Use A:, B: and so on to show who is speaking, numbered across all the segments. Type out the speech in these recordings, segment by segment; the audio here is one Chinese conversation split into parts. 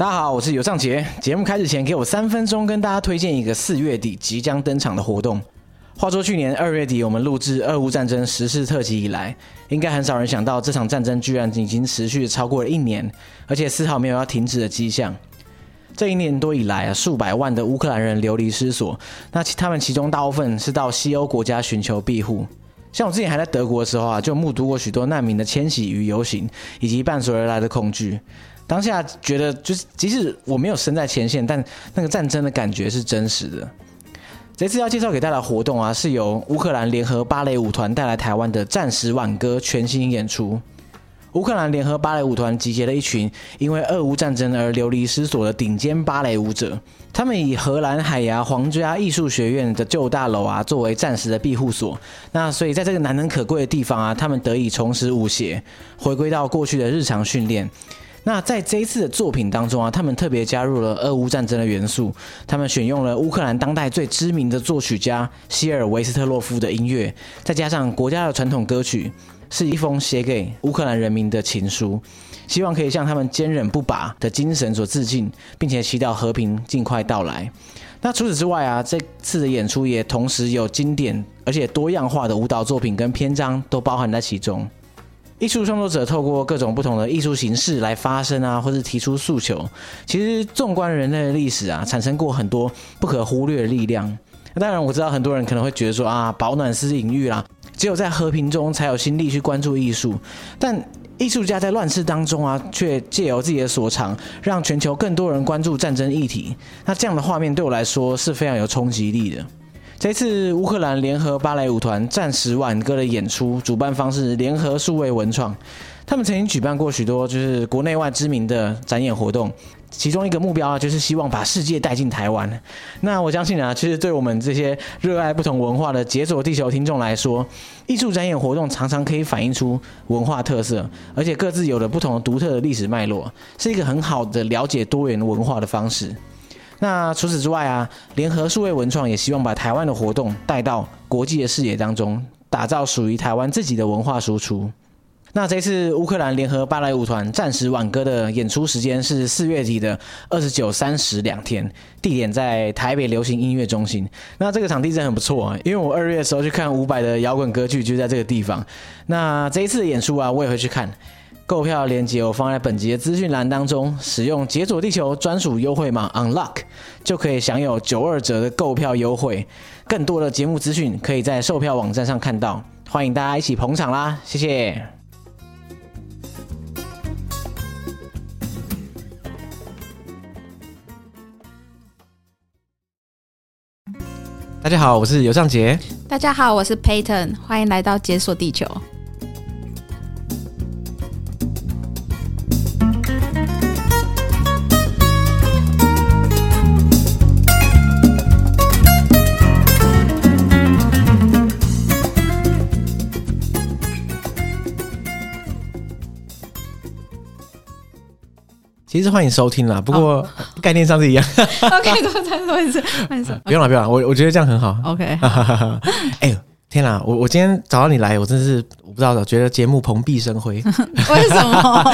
A: 大家好，我是尤尚杰。节目开始前，给我三分钟，跟大家推荐一个四月底即将登场的活动。话说去年二月底，我们录制俄乌战争时事特辑以来，应该很少人想到这场战争居然已经持续超过了一年，而且丝毫没有要停止的迹象。这一年多以来啊，数百万的乌克兰人流离失所，那他们其中大部分是到西欧国家寻求庇护。像我之前还在德国的时候啊，就目睹过许多难民的迁徙与游行，以及伴随而来的恐惧。当下觉得，就是即使我没有身在前线，但那个战争的感觉是真实的。这次要介绍给大家的活动啊，是由乌克兰联合芭蕾舞团带来台湾的《战时挽歌》全新演出。乌克兰联合芭蕾舞团集结了一群因为俄乌战争而流离失所的顶尖芭蕾舞者，他们以荷兰海牙皇家艺术学院的旧大楼啊作为暂时的庇护所。那所以在这个难能可贵的地方啊，他们得以重拾舞鞋，回归到过去的日常训练。那在这一次的作品当中啊，他们特别加入了俄乌战争的元素。他们选用了乌克兰当代最知名的作曲家希尔维斯特洛夫的音乐，再加上国家的传统歌曲，是一封写给乌克兰人民的情书，希望可以向他们坚韧不拔的精神所致敬，并且祈祷和平尽快到来。那除此之外啊，这次的演出也同时有经典而且多样化的舞蹈作品跟篇章都包含在其中。艺术创作者透过各种不同的艺术形式来发声啊，或是提出诉求。其实，纵观人类的历史啊，产生过很多不可忽略的力量。当然，我知道很多人可能会觉得说啊，保暖是隐喻啦，只有在和平中才有心力去关注艺术。但艺术家在乱世当中啊，却借由自己的所长，让全球更多人关注战争议题。那这样的画面对我来说是非常有冲击力的。这次乌克兰联合芭蕾舞团《战时挽歌》的演出，主办方是联合数位文创。他们曾经举办过许多就是国内外知名的展演活动，其中一个目标啊，就是希望把世界带进台湾。那我相信啊，其实对我们这些热爱不同文化的解锁地球听众来说，艺术展演活动常常可以反映出文化特色，而且各自有了不同独特的历史脉络，是一个很好的了解多元文化的方式。那除此之外啊，联合数位文创也希望把台湾的活动带到国际的视野当中，打造属于台湾自己的文化输出。那这次乌克兰联合芭蕾舞团《战时挽歌》的演出时间是四月底的二十九、三十两天，地点在台北流行音乐中心。那这个场地真的很不错啊，因为我二月的时候去看伍佰的摇滚歌剧就在这个地方。那这一次的演出啊，我也会去看。购票链接我放在本集的资讯栏当中，使用解锁地球专属优惠码 Unlock 就可以享有九二折的购票优惠。更多的节目资讯可以在售票网站上看到，欢迎大家一起捧场啦！谢谢。大家好，我是尤尚杰。
B: 大家好，我是 Payton，欢迎来到解锁地球。
A: 其实欢迎收听啦，不过概念上是一样。
B: Oh. OK，多再说一次，
A: 不用了，不用了，我我觉得这样很好。
B: OK，
A: 哎呦，天哪，我我今天找到你来，我真是我不知道的，觉得节目蓬荜生辉。
B: 为什么？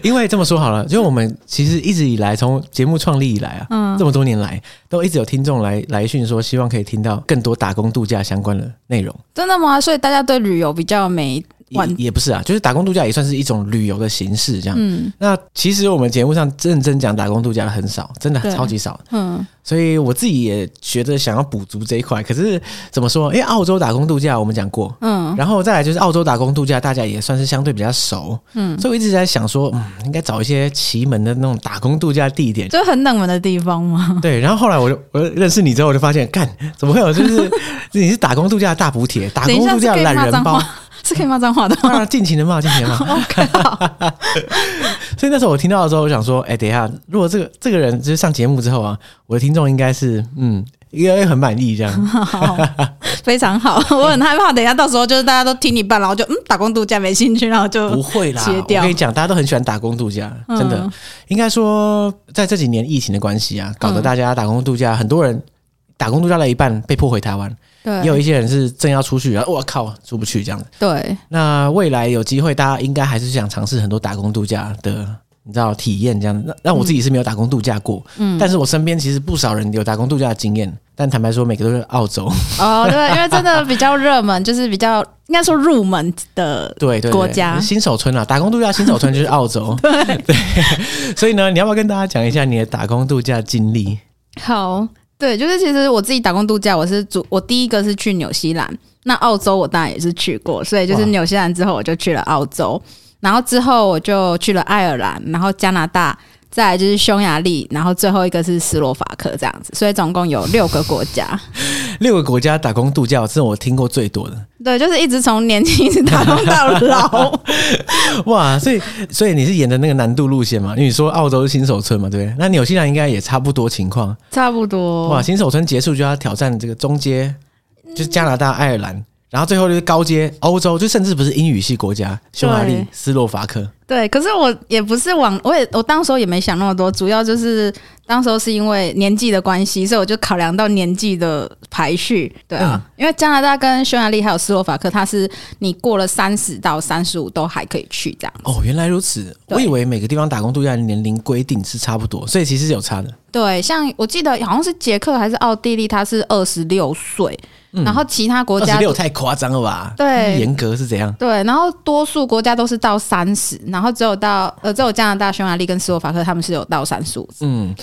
A: 因为这么说好了，就我们其实一直以来，从节目创立以来啊，嗯，这么多年来，都一直有听众来来讯说，希望可以听到更多打工度假相关的内容。
B: 真的吗？所以大家对旅游比较没。
A: 也也不是啊，就是打工度假也算是一种旅游的形式，这样。嗯，那其实我们节目上认真讲打工度假的很少，真的超级少。嗯，所以我自己也觉得想要补足这一块。可是怎么说？因为澳洲打工度假我们讲过，嗯，然后再来就是澳洲打工度假，大家也算是相对比较熟，嗯，所以我一直在想说，嗯，应该找一些奇门的那种打工度假地点，
B: 就很冷门的地方吗？
A: 对。然后后来我就我认识你之后，我就发现，干怎么会有？就是 你是打工度假的大补贴，打工度假懒人包。
B: 是可以骂脏话的
A: 尽情的骂，尽情的骂。OK，所以那时候我听到的时候，我想说，哎、欸，等一下，如果这个这个人就是上节目之后啊，我的听众应该是，嗯，应该很满意这样。
B: 好，非常好。我很害怕，等一下到时候就是大家都听一半，然后就嗯，打工度假没兴趣，然后就
A: 不会啦。我跟你讲，大家都很喜欢打工度假，真的。嗯、应该说，在这几年疫情的关系啊，搞得大家打工度假，很多人打工度假了一半，被迫回台湾。对，也有一些人是正要出去，然后我靠，出不去这样子。
B: 对，
A: 那未来有机会，大家应该还是想尝试很多打工度假的你知道体验这样。那那我自己是没有打工度假过，嗯，但是我身边其实不少人有打工度假的经验。但坦白说，每个都是澳洲。
B: 哦，对，因为真的比较热门，就是比较应该说入门的对对国家
A: 新手村啊，打工度假新手村就是澳洲。对对，所以呢，你要不要跟大家讲一下你的打工度假经历？
B: 好，对，就是其实我自己打工度假，我是主，我第一个是去纽西兰，那澳洲我当然也是去过，所以就是纽西兰之后我就去了澳洲，然后之后我就去了爱尔兰，然后加拿大。再来就是匈牙利，然后最后一个是斯洛伐克这样子，所以总共有六个国家。
A: 六个国家打工度假，是我听过最多的。
B: 对，就是一直从年轻一直打工到老。
A: 哇，所以所以你是沿着那个难度路线嘛？因为你说澳洲是新手村嘛，对不对？那纽西兰应该也差不多情况。
B: 差不多。
A: 哇，新手村结束就要挑战这个中阶，就是加拿大、爱尔兰。然后最后就是高阶欧洲，就甚至不是英语系国家，匈牙利、斯洛伐克。
B: 对，可是我也不是往，我也我当时候也没想那么多，主要就是当时候是因为年纪的关系，所以我就考量到年纪的排序。对啊，嗯、因为加拿大跟匈牙利还有斯洛伐克，它是你过了三十到三十五都还可以去这样。
A: 哦，原来如此，我以为每个地方打工度假的年龄规定是差不多，所以其实是有差的。
B: 对，像我记得好像是捷克还是奥地利，它是二十六岁。然后其他国家
A: 没有太夸张了吧？
B: 对，
A: 严格是怎样？
B: 对，然后多数国家都是到三十，然后只有到呃，只有加拿大、匈牙利跟斯洛伐克他们是有到三十五。
A: 嗯，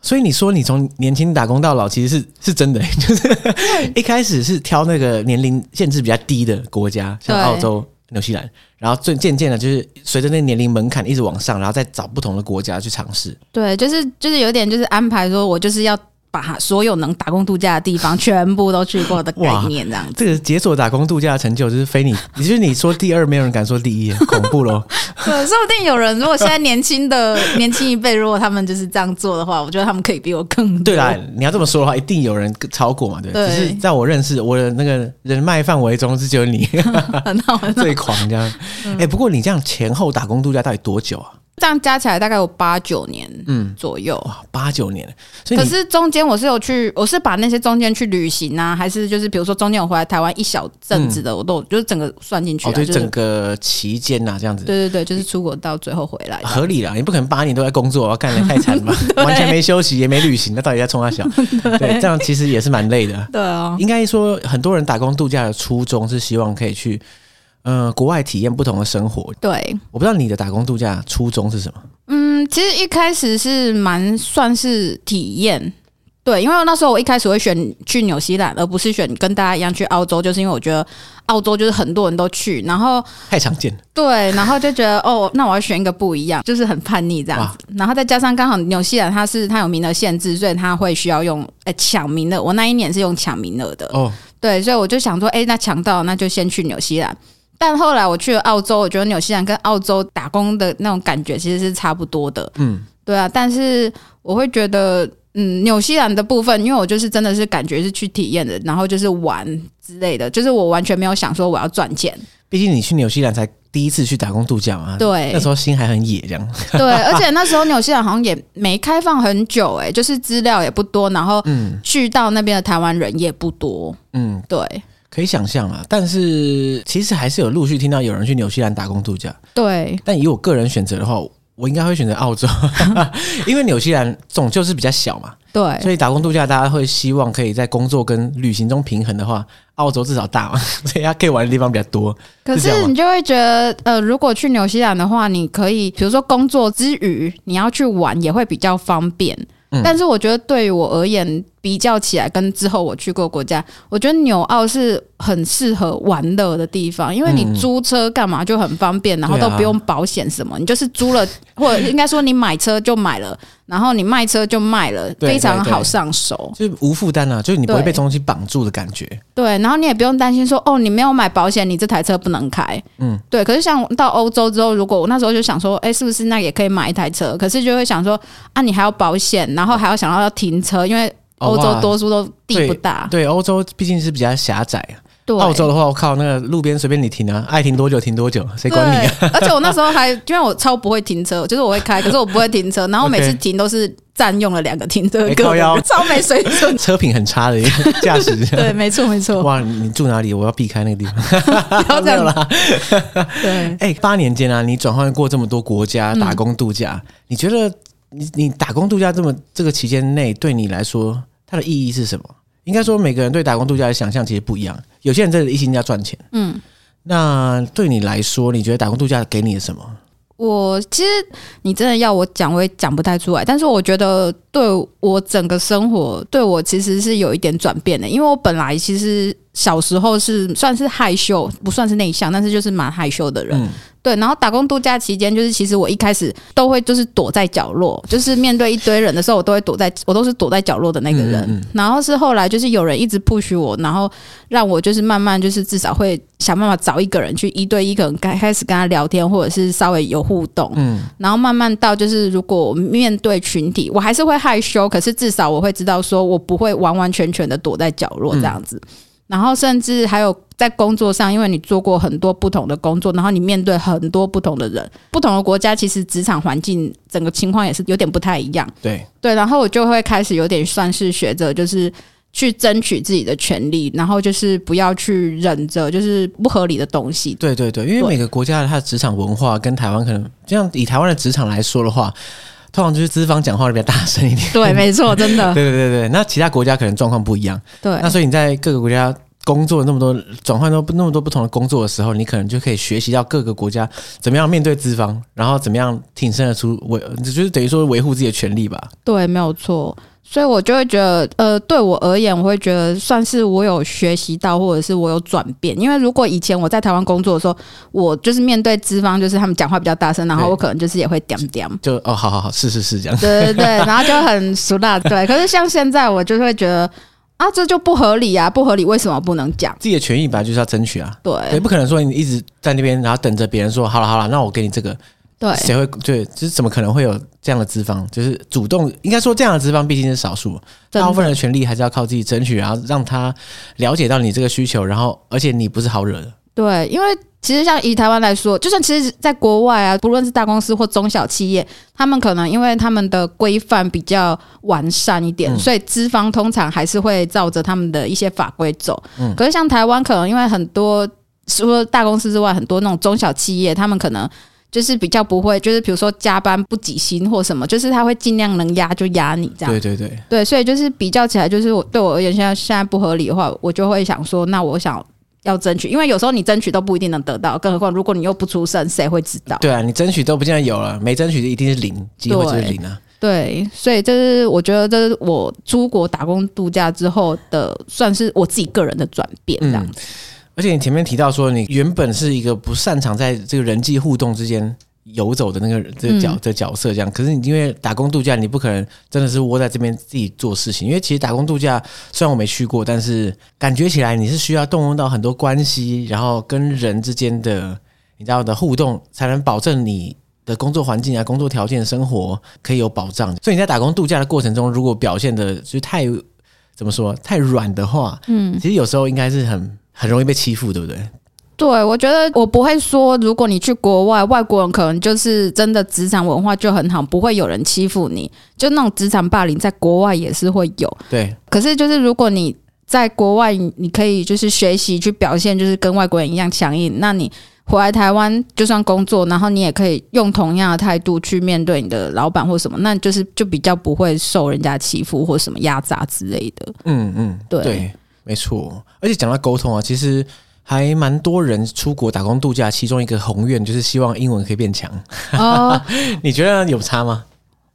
A: 所以你说你从年轻打工到老，其实是是真的，就是一开始是挑那个年龄限制比较低的国家，像澳洲、纽西兰，然后最渐渐的，就是随着那个年龄门槛一直往上，然后再找不同的国家去尝试。
B: 对，就是就是有点就是安排说，我就是要。把所有能打工度假的地方全部都去过的概念，这样子。
A: 这个解锁打工度假的成就就是非你，也就是你说第二，没有人敢说第一，恐怖喽。
B: 对，说不定有人如果现在年轻的 年轻一辈，如果他们就是这样做的话，我觉得他们可以比我更多。
A: 对啦，你要这么说的话，一定有人超过嘛，对。对。只是在我认识我的那个人脉范围中，是只有你
B: 很好，
A: 最狂这样。哎、欸，不过你这样前后打工度假到底多久啊？
B: 这样加起来大概有八九年，嗯，左右。哇，
A: 八九年。
B: 可是中间我是有去，我是把那些中间去旅行啊，还是就是比如说中间我回来台湾一小阵子的，我都就是整个算进去。哦，
A: 对，整个期间呐，这样子。
B: 对对对，就是出国到最后回来。
A: 合理啦，你不可能八年都在工作，要干得太惨嘛，完全没休息也没旅行，那到底在冲三小？对，这样其实也是蛮累的。
B: 对啊，
A: 应该说很多人打工度假的初衷是希望可以去。呃，国外体验不同的生活。
B: 对，
A: 我不知道你的打工度假初衷是什么。
B: 嗯，其实一开始是蛮算是体验。对，因为那时候我一开始会选去纽西兰，而不是选跟大家一样去澳洲，就是因为我觉得澳洲就是很多人都去，然后
A: 太常见
B: 了。对，然后就觉得哦，那我要选一个不一样，就是很叛逆这样子。然后再加上刚好纽西兰它是它有名额限制，所以它会需要用诶抢名额。我那一年是用抢名额的哦。对，所以我就想说，哎，那抢到那就先去纽西兰。但后来我去了澳洲，我觉得纽西兰跟澳洲打工的那种感觉其实是差不多的。嗯，对啊。但是我会觉得，嗯，纽西兰的部分，因为我就是真的是感觉是去体验的，然后就是玩之类的，就是我完全没有想说我要赚钱。
A: 毕竟你去纽西兰才第一次去打工度假嘛，
B: 对，
A: 那时候心还很野，这样。
B: 对，而且那时候纽西兰好像也没开放很久，欸，哎，就是资料也不多，然后去到那边的台湾人也不多。嗯，对。
A: 可以想象啊，但是其实还是有陆续听到有人去纽西兰打工度假。
B: 对，
A: 但以我个人选择的话，我应该会选择澳洲，因为纽西兰总就是比较小嘛。
B: 对，
A: 所以打工度假大家会希望可以在工作跟旅行中平衡的话，澳洲至少大嘛，所以它可以玩的地方比较多。
B: 可是你就会觉得，呃，如果去纽西兰的话，你可以比如说工作之余你要去玩，也会比较方便。嗯，但是我觉得对于我而言，比较起来跟之后我去过国家，我觉得纽澳是很适合玩乐的地方，因为你租车干嘛就很方便，然后都不用保险什么，你就是租了，或者 应该说你买车就买了，然后你卖车就卖了，非常好上手，
A: 就是无负担啊，就是你不会被东西绑住的感觉。
B: 对，然后你也不用担心说哦，你没有买保险，你这台车不能开。嗯，对。可是像到欧洲之后，如果我那时候就想说，哎，是不是那也可以买一台车？可是就会想说啊，你还要保险，然后还要想到要停车，因为。欧洲多数都地不大，
A: 对，欧洲毕竟是比较狭窄啊。
B: 对，
A: 澳洲的话，我靠，那个路边随便你停啊，爱停多久停多久，谁管你啊？
B: 而且我那时候还，因为我超不会停车，就是我会开，可是我不会停车，然后每次停都是占用了两个停车格，欸、超没水准，
A: 车品很差的一个驾驶。
B: 对，没错没错。
A: 哇，你住哪里？我要避开那个地方。
B: 不要这样 啦。对，
A: 哎、欸，八年间啊，你转换过这么多国家打工度假，嗯、你觉得你你打工度假这么这个期间内，对你来说它的意义是什么？应该说，每个人对打工度假的想象其实不一样。有些人真的一心要赚钱，嗯，那对你来说，你觉得打工度假给你什么？
B: 我其实你真的要我讲，我也讲不太出来。但是我觉得对我整个生活，对我其实是有一点转变的。因为我本来其实小时候是算是害羞，不算是内向，但是就是蛮害羞的人。嗯对，然后打工度假期间，就是其实我一开始都会就是躲在角落，就是面对一堆人的时候，我都会躲在，我都是躲在角落的那个人。嗯嗯、然后是后来就是有人一直 push 我，然后让我就是慢慢就是至少会想办法找一个人去一对一，可能开开始跟他聊天，或者是稍微有互动。嗯，然后慢慢到就是如果面对群体，我还是会害羞，可是至少我会知道说我不会完完全全的躲在角落这样子。嗯然后甚至还有在工作上，因为你做过很多不同的工作，然后你面对很多不同的人，不同的国家，其实职场环境整个情况也是有点不太一样。
A: 对
B: 对，然后我就会开始有点算是学着，就是去争取自己的权利，然后就是不要去忍着就是不合理的东西。
A: 对对对，因为每个国家的它的职场文化跟台湾可能，这样以台湾的职场来说的话，通常就是资方讲话比较大声一点。
B: 对，没错，真的。
A: 对对对对，那其他国家可能状况不一样。
B: 对，
A: 那所以你在各个国家。工作那么多，转换到那么多不同的工作的时候，你可能就可以学习到各个国家怎么样面对资方，然后怎么样挺身而出，维就是等于说维护自己的权利吧。
B: 对，没有错。所以我就会觉得，呃，对我而言，我会觉得算是我有学习到，或者是我有转变。因为如果以前我在台湾工作的时候，我就是面对资方，就是他们讲话比较大声，然后我可能就是也会点点，
A: 就哦，好好好，是是是这样。
B: 对对对，然后就很俗辣。对，可是像现在，我就会觉得。啊，这就不合理啊！不合理，为什么不能讲？
A: 自己的权益本来就是要争取啊。
B: 对，
A: 也不可能说你一直在那边，然后等着别人说好了好了，那我给你这个。
B: 对，
A: 谁会对？就是怎么可能会有这样的资方？就是主动，应该说这样的资方毕竟是少数，大部分人的权利还是要靠自己争取，然后让他了解到你这个需求，然后而且你不是好惹的。
B: 对，因为。其实像以台湾来说，就算其实在国外啊，不论是大公司或中小企业，他们可能因为他们的规范比较完善一点，嗯、所以资方通常还是会照着他们的一些法规走。嗯、可是像台湾，可能因为很多除了大公司之外，很多那种中小企业，他们可能就是比较不会，就是比如说加班不挤薪或什么，就是他会尽量能压就压你这样。
A: 对对对，
B: 对，所以就是比较起来，就是我对我而言，现在现在不合理的话，我就会想说，那我想。要争取，因为有时候你争取都不一定能得到，更何况如果你又不出声，谁会知道？
A: 对啊，你争取都不见得有了，没争取的一定是零，机会就是零啊。
B: 对，所以这是我觉得这是我出国打工度假之后的，算是我自己个人的转变这样子。嗯，
A: 而且你前面提到说，你原本是一个不擅长在这个人际互动之间。游走的那个这个角这角色这样，可是你因为打工度假，你不可能真的是窝在这边自己做事情。因为其实打工度假虽然我没去过，但是感觉起来你是需要动用到很多关系，然后跟人之间的你知道的互动，才能保证你的工作环境啊、工作条件、生活可以有保障。所以你在打工度假的过程中，如果表现的就太怎么说太软的话，嗯，其实有时候应该是很很容易被欺负，对不对？
B: 对，我觉得我不会说，如果你去国外，外国人可能就是真的职场文化就很好，不会有人欺负你。就那种职场霸凌，在国外也是会有。
A: 对，
B: 可是就是如果你在国外，你可以就是学习去表现，就是跟外国人一样强硬。那你回来台湾，就算工作，然后你也可以用同样的态度去面对你的老板或什么，那就是就比较不会受人家欺负或什么压榨之类的。
A: 嗯嗯，对对，没错。而且讲到沟通啊，其实。还蛮多人出国打工度假，其中一个宏愿就是希望英文可以变强。哦，你觉得有差吗？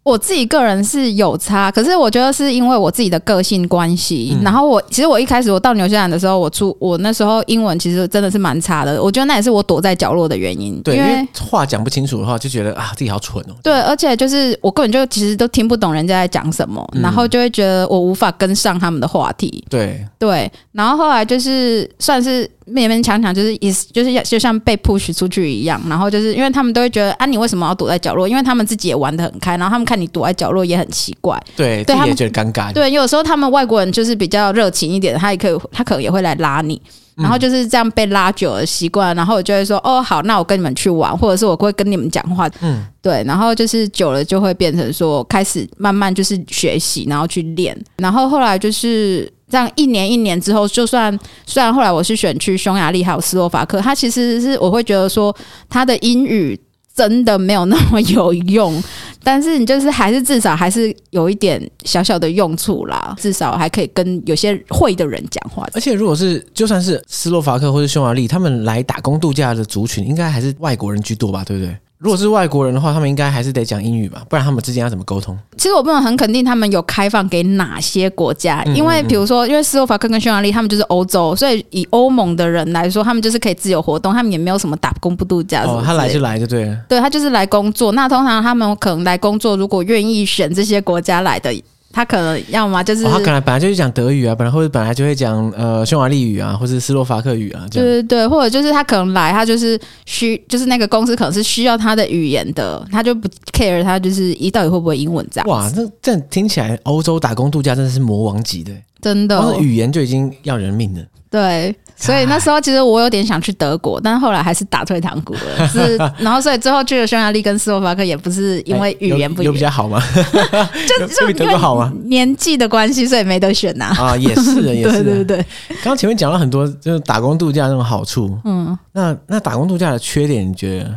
B: 我自己个人是有差，可是我觉得是因为我自己的个性关系。嗯、然后我其实我一开始我到纽西兰的时候，我出我那时候英文其实真的是蛮差的。我觉得那也是我躲在角落的原因。
A: 对，因为，因为话讲不清楚的话，就觉得啊自己好蠢哦。
B: 对，而且就是我根本就其实都听不懂人家在讲什么，嗯、然后就会觉得我无法跟上他们的话题。
A: 对
B: 对，然后后来就是算是。勉勉强强就是也就是要就像被 push 出去一样，然后就是因为他们都会觉得啊，你为什么要躲在角落？因为他们自己也玩的很开，然后他们看你躲在角落也很奇怪，
A: 对，对，也觉得尴尬。
B: 对，有时候他们外国人就是比较热情一点，他也可以，他可能也会来拉你。然后就是这样被拉久了习惯，然后我就会说哦好，那我跟你们去玩，或者是我会跟你们讲话，嗯，对，然后就是久了就会变成说开始慢慢就是学习，然后去练，然后后来就是这样一年一年之后，就算虽然后来我是选去匈牙利还有斯洛伐克，他其实是我会觉得说他的英语。真的没有那么有用，但是你就是还是至少还是有一点小小的用处啦，至少还可以跟有些会的人讲话。
A: 而且如果是就算是斯洛伐克或者匈牙利，他们来打工度假的族群，应该还是外国人居多吧？对不对？如果是外国人的话，他们应该还是得讲英语吧，不然他们之间要怎么沟通？
B: 其实我不能很肯定他们有开放给哪些国家，因为比如说，因为斯洛伐克跟匈牙利他们就是欧洲，所以以欧盟的人来说，他们就是可以自由活动，他们也没有什么打工不度假。哦，
A: 他来就来就对了。
B: 对，他就是来工作。那通常他们可能来工作，如果愿意选这些国家来的。他可能要么就是、
A: 哦，他可能本来就是讲德语啊，本来或者本来就会讲呃匈牙利语啊，或者斯洛伐克语啊，这样。
B: 对对对，或者就是他可能来，他就是需，就是那个公司可能是需要他的语言的，他就不 care 他就是一到底会不会英文这样。
A: 哇，那这样听起来欧洲打工度假真的是魔王级的，
B: 真的，
A: 光是语言就已经要人命了。
B: 对，所以那时候其实我有点想去德国，但是后来还是打退堂鼓了。是，然后所以最后去了匈牙利跟斯洛伐克，也不是因为语言不一样，
A: 有比较好吗？
B: 就 就
A: 比德国好吗？
B: 年纪的关系，所以没得选呐。
A: 啊，也是的，也是。
B: 对对对。
A: 刚刚前面讲了很多，就是打工度假那种好处。嗯。那那打工度假的缺点，你觉得？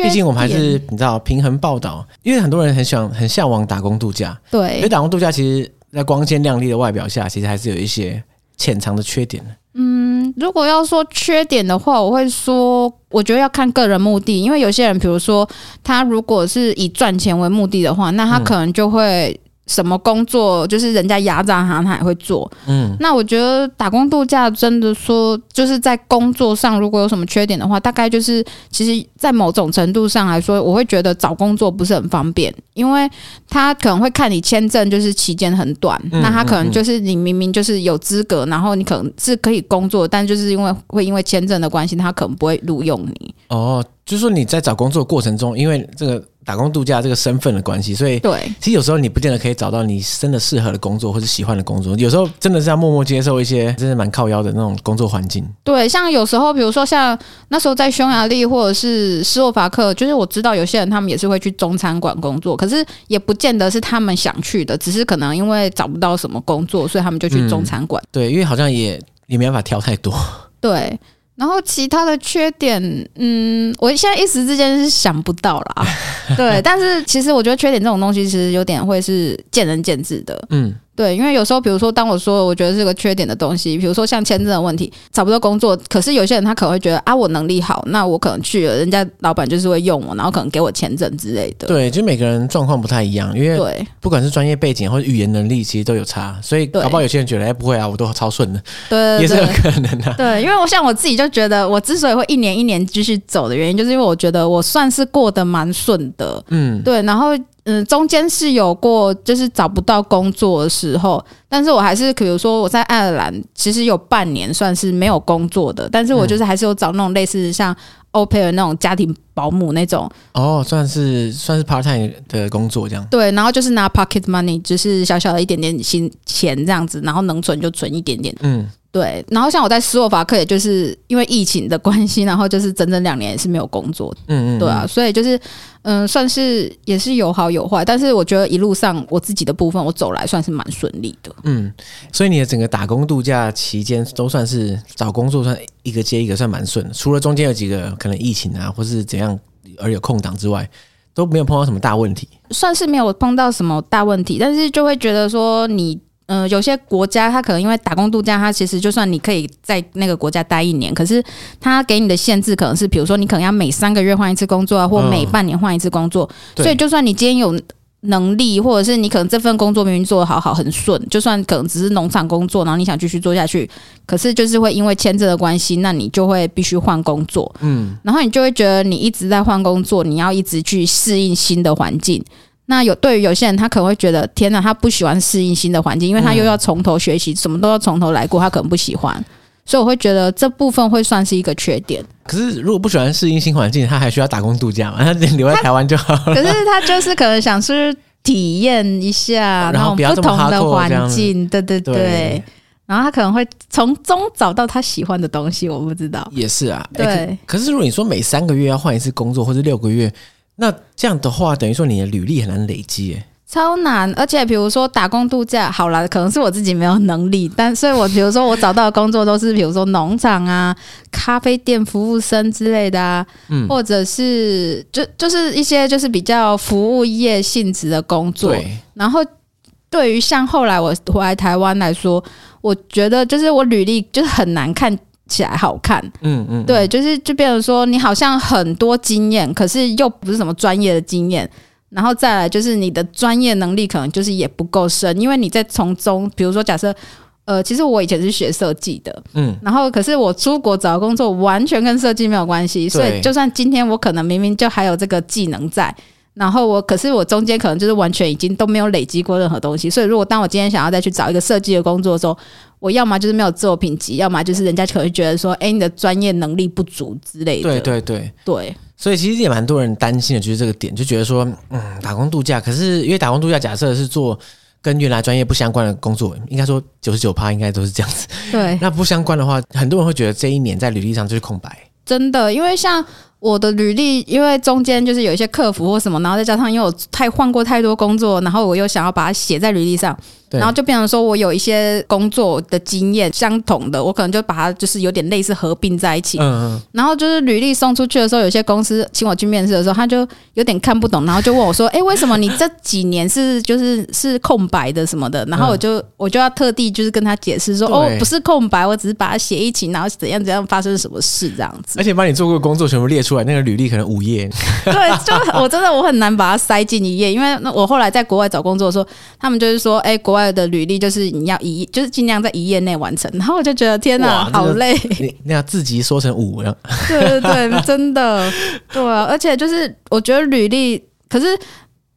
A: 毕竟我们还是你知道平衡报道，因为很多人很想很向往打工度假。
B: 对。因
A: 为打工度假其实，在光鲜亮丽的外表下，其实还是有一些潜藏的缺点。
B: 嗯，如果要说缺点的话，我会说，我觉得要看个人目的，因为有些人，比如说他如果是以赚钱为目的的话，那他可能就会。什么工作就是人家压榨他，他也会做。嗯，那我觉得打工度假真的说，就是在工作上如果有什么缺点的话，大概就是其实，在某种程度上来说，我会觉得找工作不是很方便，因为他可能会看你签证就是期间很短，嗯，那他可能就是你明明就是有资格，然后你可能是可以工作，但就是因为会因为签证的关系，他可能不会录用你。
A: 哦，就是说你在找工作过程中，因为这个。打工度假这个身份的关系，所以对，其实有时候你不见得可以找到你真的适合的工作或者喜欢的工作，有时候真的是要默默接受一些真的蛮靠腰的那种工作环境。
B: 对，像有时候，比如说像那时候在匈牙利或者是斯洛伐克，就是我知道有些人他们也是会去中餐馆工作，可是也不见得是他们想去的，只是可能因为找不到什么工作，所以他们就去中餐馆。
A: 嗯。对，因为好像也也没办法挑太多。
B: 对。然后其他的缺点，嗯，我现在一时之间是想不到啦。对，但是其实我觉得缺点这种东西，其实有点会是见仁见智的。嗯。对，因为有时候，比如说，当我说我觉得是个缺点的东西，比如说像签证的问题，找不到工作，可是有些人他可能会觉得啊，我能力好，那我可能去了，人家老板就是会用我，然后可能给我签证之类的。
A: 对，就每个人状况不太一样，因为对，不管是专业背景或者语言能力，其实都有差，所以搞不好有些人觉得哎，不会啊，我都超顺的，对，也是有可能的。
B: 对，因为我像我自己就觉得，我之所以会一年一年继续走的原因，就是因为我觉得我算是过得蛮顺的，嗯，对，然后。嗯，中间是有过就是找不到工作的时候，但是我还是，比如说我在爱尔兰，其实有半年算是没有工作的，但是我就是还是有找那种类似像 au pair 那种家庭保姆那种。
A: 哦，算是算是 part time 的工作这样。
B: 对，然后就是拿 pocket money，就是小小的一点点薪钱这样子，然后能存就存一点点。嗯。对，然后像我在斯洛伐克，也就是因为疫情的关系，然后就是整整两年也是没有工作。嗯嗯，对啊，所以就是嗯，算是也是有好有坏，但是我觉得一路上我自己的部分，我走来算是蛮顺利的。
A: 嗯，所以你的整个打工度假期间都算是找工作算一个接一个，算蛮顺的。除了中间有几个可能疫情啊，或是怎样而有空档之外，都没有碰到什么大问题。
B: 算是没有碰到什么大问题，但是就会觉得说你。嗯、呃，有些国家它可能因为打工度假，它其实就算你可以在那个国家待一年，可是它给你的限制可能是，比如说你可能要每三个月换一次工作啊，或每半年换一次工作。嗯、所以就算你今天有能力，或者是你可能这份工作明明做得好好很顺，就算可能只是农场工作，然后你想继续做下去，可是就是会因为签证的关系，那你就会必须换工作。嗯，然后你就会觉得你一直在换工作，你要一直去适应新的环境。那有对于有些人，他可能会觉得天哪，他不喜欢适应新的环境，因为他又要从头学习，什么都要从头来过，他可能不喜欢。所以我会觉得这部分会算是一个缺点。
A: 可是如果不喜欢适应新环境，他还需要打工度假嘛？他留在台湾就好了。
B: 可是他就是可能想去体验一下，然后不同的环境。对对对。对然后他可能会从中找到他喜欢的东西，我不知道。
A: 也是啊，
B: 对。
A: 欸、可，可是如果你说每三个月要换一次工作，或者六个月，那这样的话，等于说你的履历很难累积，哎。
B: 超难，而且比如说打工度假，好了，可能是我自己没有能力，但所以我比如说我找到的工作都是比如说农场啊、咖啡店服务生之类的啊，嗯，或者是就就是一些就是比较服务业性质的工作。对。然后对于像后来我回来台湾来说，我觉得就是我履历就是很难看起来好看，嗯嗯，对，就是就变成说你好像很多经验，可是又不是什么专业的经验。然后再来就是你的专业能力可能就是也不够深，因为你在从中，比如说假设，呃，其实我以前是学设计的，嗯，然后可是我出国找工作完全跟设计没有关系，所以就算今天我可能明明就还有这个技能在，然后我可是我中间可能就是完全已经都没有累积过任何东西，所以如果当我今天想要再去找一个设计的工作的时候，我要么就是没有作品集，要么就是人家可能会觉得说，哎，你的专业能力不足之类的，
A: 对对对
B: 对。
A: 所以其实也蛮多人担心的，就是这个点，就觉得说，嗯，打工度假，可是因为打工度假，假设是做跟原来专业不相关的工作，应该说九十九趴应该都是这样子。
B: 对，
A: 那不相关的话，很多人会觉得这一年在履历上就是空白。
B: 真的，因为像。我的履历，因为中间就是有一些客服或什么，然后再加上因为我太换过太多工作，然后我又想要把它写在履历上，然后就变成说我有一些工作的经验相同的，我可能就把它就是有点类似合并在一起。嗯嗯。然后就是履历送出去的时候，有些公司请我去面试的时候，他就有点看不懂，然后就问我说：“ 哎，为什么你这几年是就是是空白的什么的？”然后我就我就要特地就是跟他解释说：“哦，不是空白，我只是把它写一起，然后怎样怎样发生什么事这样子。”
A: 而且把你做过的工作全部列出。出那个履历可能五页，
B: 对，就我真的我很难把它塞进一页，因为那我后来在国外找工作的时候，他们就是说，哎、欸，国外的履历就是你要一，就是尽量在一页内完成，然后我就觉得天哪，好累，
A: 你那要自己说成五。了，
B: 对对对，真的，对啊，而且就是我觉得履历，可是。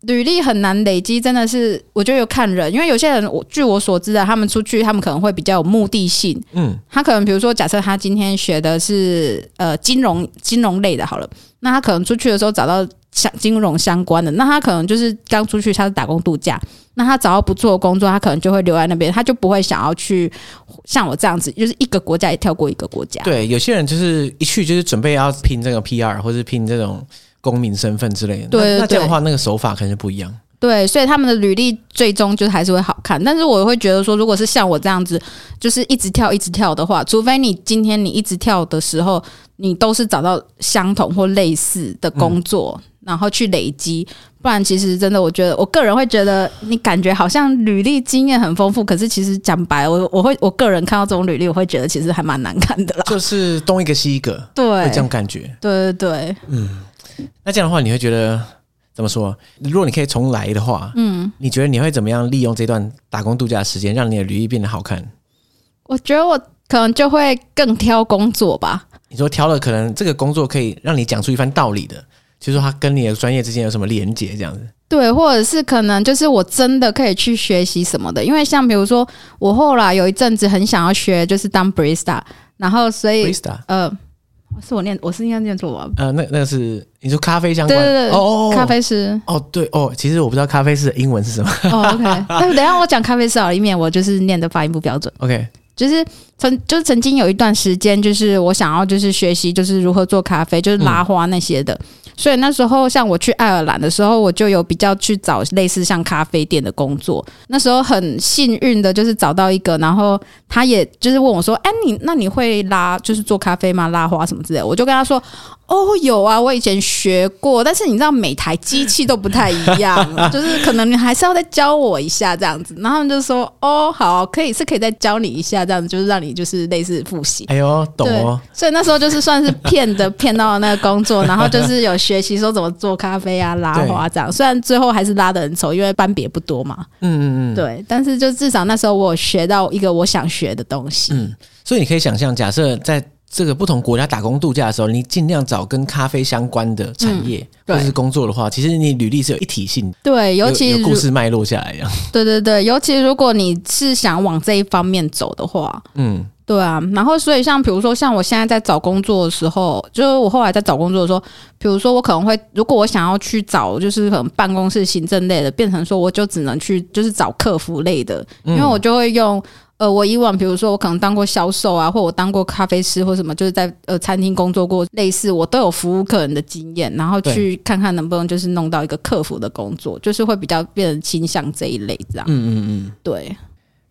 B: 履历很难累积，真的是我觉得有看人，因为有些人，我据我所知的，他们出去，他们可能会比较有目的性。嗯，他可能比如说，假设他今天学的是呃金融金融类的，好了，那他可能出去的时候找到相金融相关的，那他可能就是刚出去他是打工度假，那他找到不错的工作，他可能就会留在那边，他就不会想要去像我这样子，就是一个国家也跳过一个国家。
A: 对，有些人就是一去就是准备要拼这个 PR 或是拼这种。公民身份之类的，
B: 对，
A: 那这样的话，那个手法可能不一样。
B: 对，所以他们的履历最终就还是会好看。但是我会觉得说，如果是像我这样子，就是一直跳一直跳的话，除非你今天你一直跳的时候，你都是找到相同或类似的工作，嗯、然后去累积。不然，其实真的，我觉得我个人会觉得，你感觉好像履历经验很丰富，可是其实讲白，我我会我个人看到这种履历，我会觉得其实还蛮难看的啦。
A: 就是东一个西一个，
B: 对，
A: 会这样感觉。
B: 对对对，
A: 嗯。那这样的话，你会觉得怎么说？如果你可以重来的话，嗯，你觉得你会怎么样利用这段打工度假的时间，让你的履历变得好看？
B: 我觉得我可能就会更挑工作吧。
A: 你说挑了，可能这个工作可以让你讲出一番道理的，就是说它跟你的专业之间有什么连结，这样子。
B: 对，或者是可能就是我真的可以去学习什么的，因为像比如说，我后来有一阵子很想要学，就是当 barista，然后所以
A: barista，
B: 呃。是我念，我是应该念错吧？
A: 呃，那那个是你说咖啡相关？
B: 对对对，
A: 哦哦，
B: 咖啡师。
A: 哦，对哦，其实我不知道咖啡师的英文是什么。
B: 哦，OK，但是等一下我讲咖啡师啊，以免，我就是念的发音不标准。
A: OK，
B: 就是曾就是曾经有一段时间，就是我想要就是学习就是如何做咖啡，就是拉花那些的。嗯所以那时候，像我去爱尔兰的时候，我就有比较去找类似像咖啡店的工作。那时候很幸运的，就是找到一个，然后他也就是问我说：“哎，你那你会拉，就是做咖啡吗？拉花什么之类的？”我就跟他说。哦，有啊，我以前学过，但是你知道每台机器都不太一样，就是可能你还是要再教我一下这样子。然后他们就说：“哦，好，可以是可以再教你一下，这样子就是让你就是类似复习。”
A: 哎呦，懂哦。
B: 所以那时候就是算是骗的骗到了那个工作，然后就是有学习说怎么做咖啡啊、拉花这样。虽然最后还是拉的很丑，因为班别不多嘛。嗯嗯嗯。对，但是就至少那时候我有学到一个我想学的东西。
A: 嗯，所以你可以想象，假设在。这个不同国家打工度假的时候，你尽量找跟咖啡相关的产业、嗯、或者是工作的话，其实你履历是有一体性的。
B: 对，尤其
A: 有，有故事脉络下来 一样。
B: 对对对，尤其如果你是想往这一方面走的话，嗯，对啊。然后，所以像比如说，像我现在在找工作的时候，就是我后来在找工作的时候，比如说我可能会，如果我想要去找，就是可能办公室行政类的，变成说我就只能去就是找客服类的，因为我就会用。呃，我以往比如说我可能当过销售啊，或我当过咖啡师或什么，就是在呃餐厅工作过，类似我都有服务客人的经验，然后去看看能不能就是弄到一个客服的工作，就是会比较变得倾向这一类这样。嗯嗯嗯，对。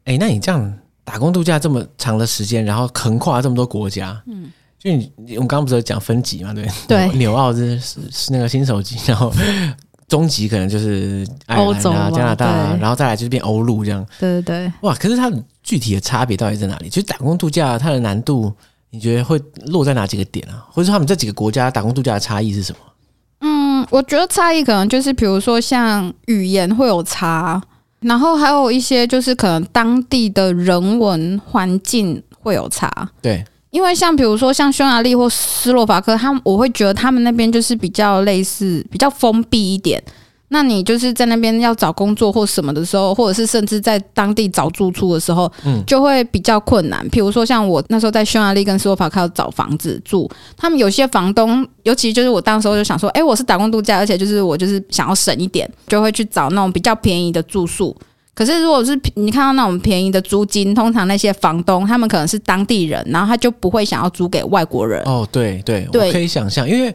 A: 哎，那你这样打工度假这么长的时间，然后横跨这么多国家，嗯，就你我们刚刚不是有讲分级嘛？对对，纽澳是是那个新手机，然后。中级可能就是欧洲啊、加拿大啊，然后再来就是变欧陆这样。
B: 对对对，
A: 哇！可是它具体的差别到底在哪里？其实打工度假它的难度，你觉得会落在哪几个点啊？或者说他们这几个国家打工度假的差异是什么？
B: 嗯，我觉得差异可能就是比如说像语言会有差，然后还有一些就是可能当地的人文环境会有差。
A: 对。
B: 因为像比如说像匈牙利或斯洛伐克，他们我会觉得他们那边就是比较类似比较封闭一点。那你就是在那边要找工作或什么的时候，或者是甚至在当地找住处的时候，嗯，就会比较困难。比如说像我那时候在匈牙利跟斯洛伐克要找房子住，他们有些房东，尤其就是我当时候就想说，哎，我是打工度假，而且就是我就是想要省一点，就会去找那种比较便宜的住宿。可是，如果是你看到那种便宜的租金，通常那些房东他们可能是当地人，然后他就不会想要租给外国人。
A: 哦，对对，对，我可以想象，因为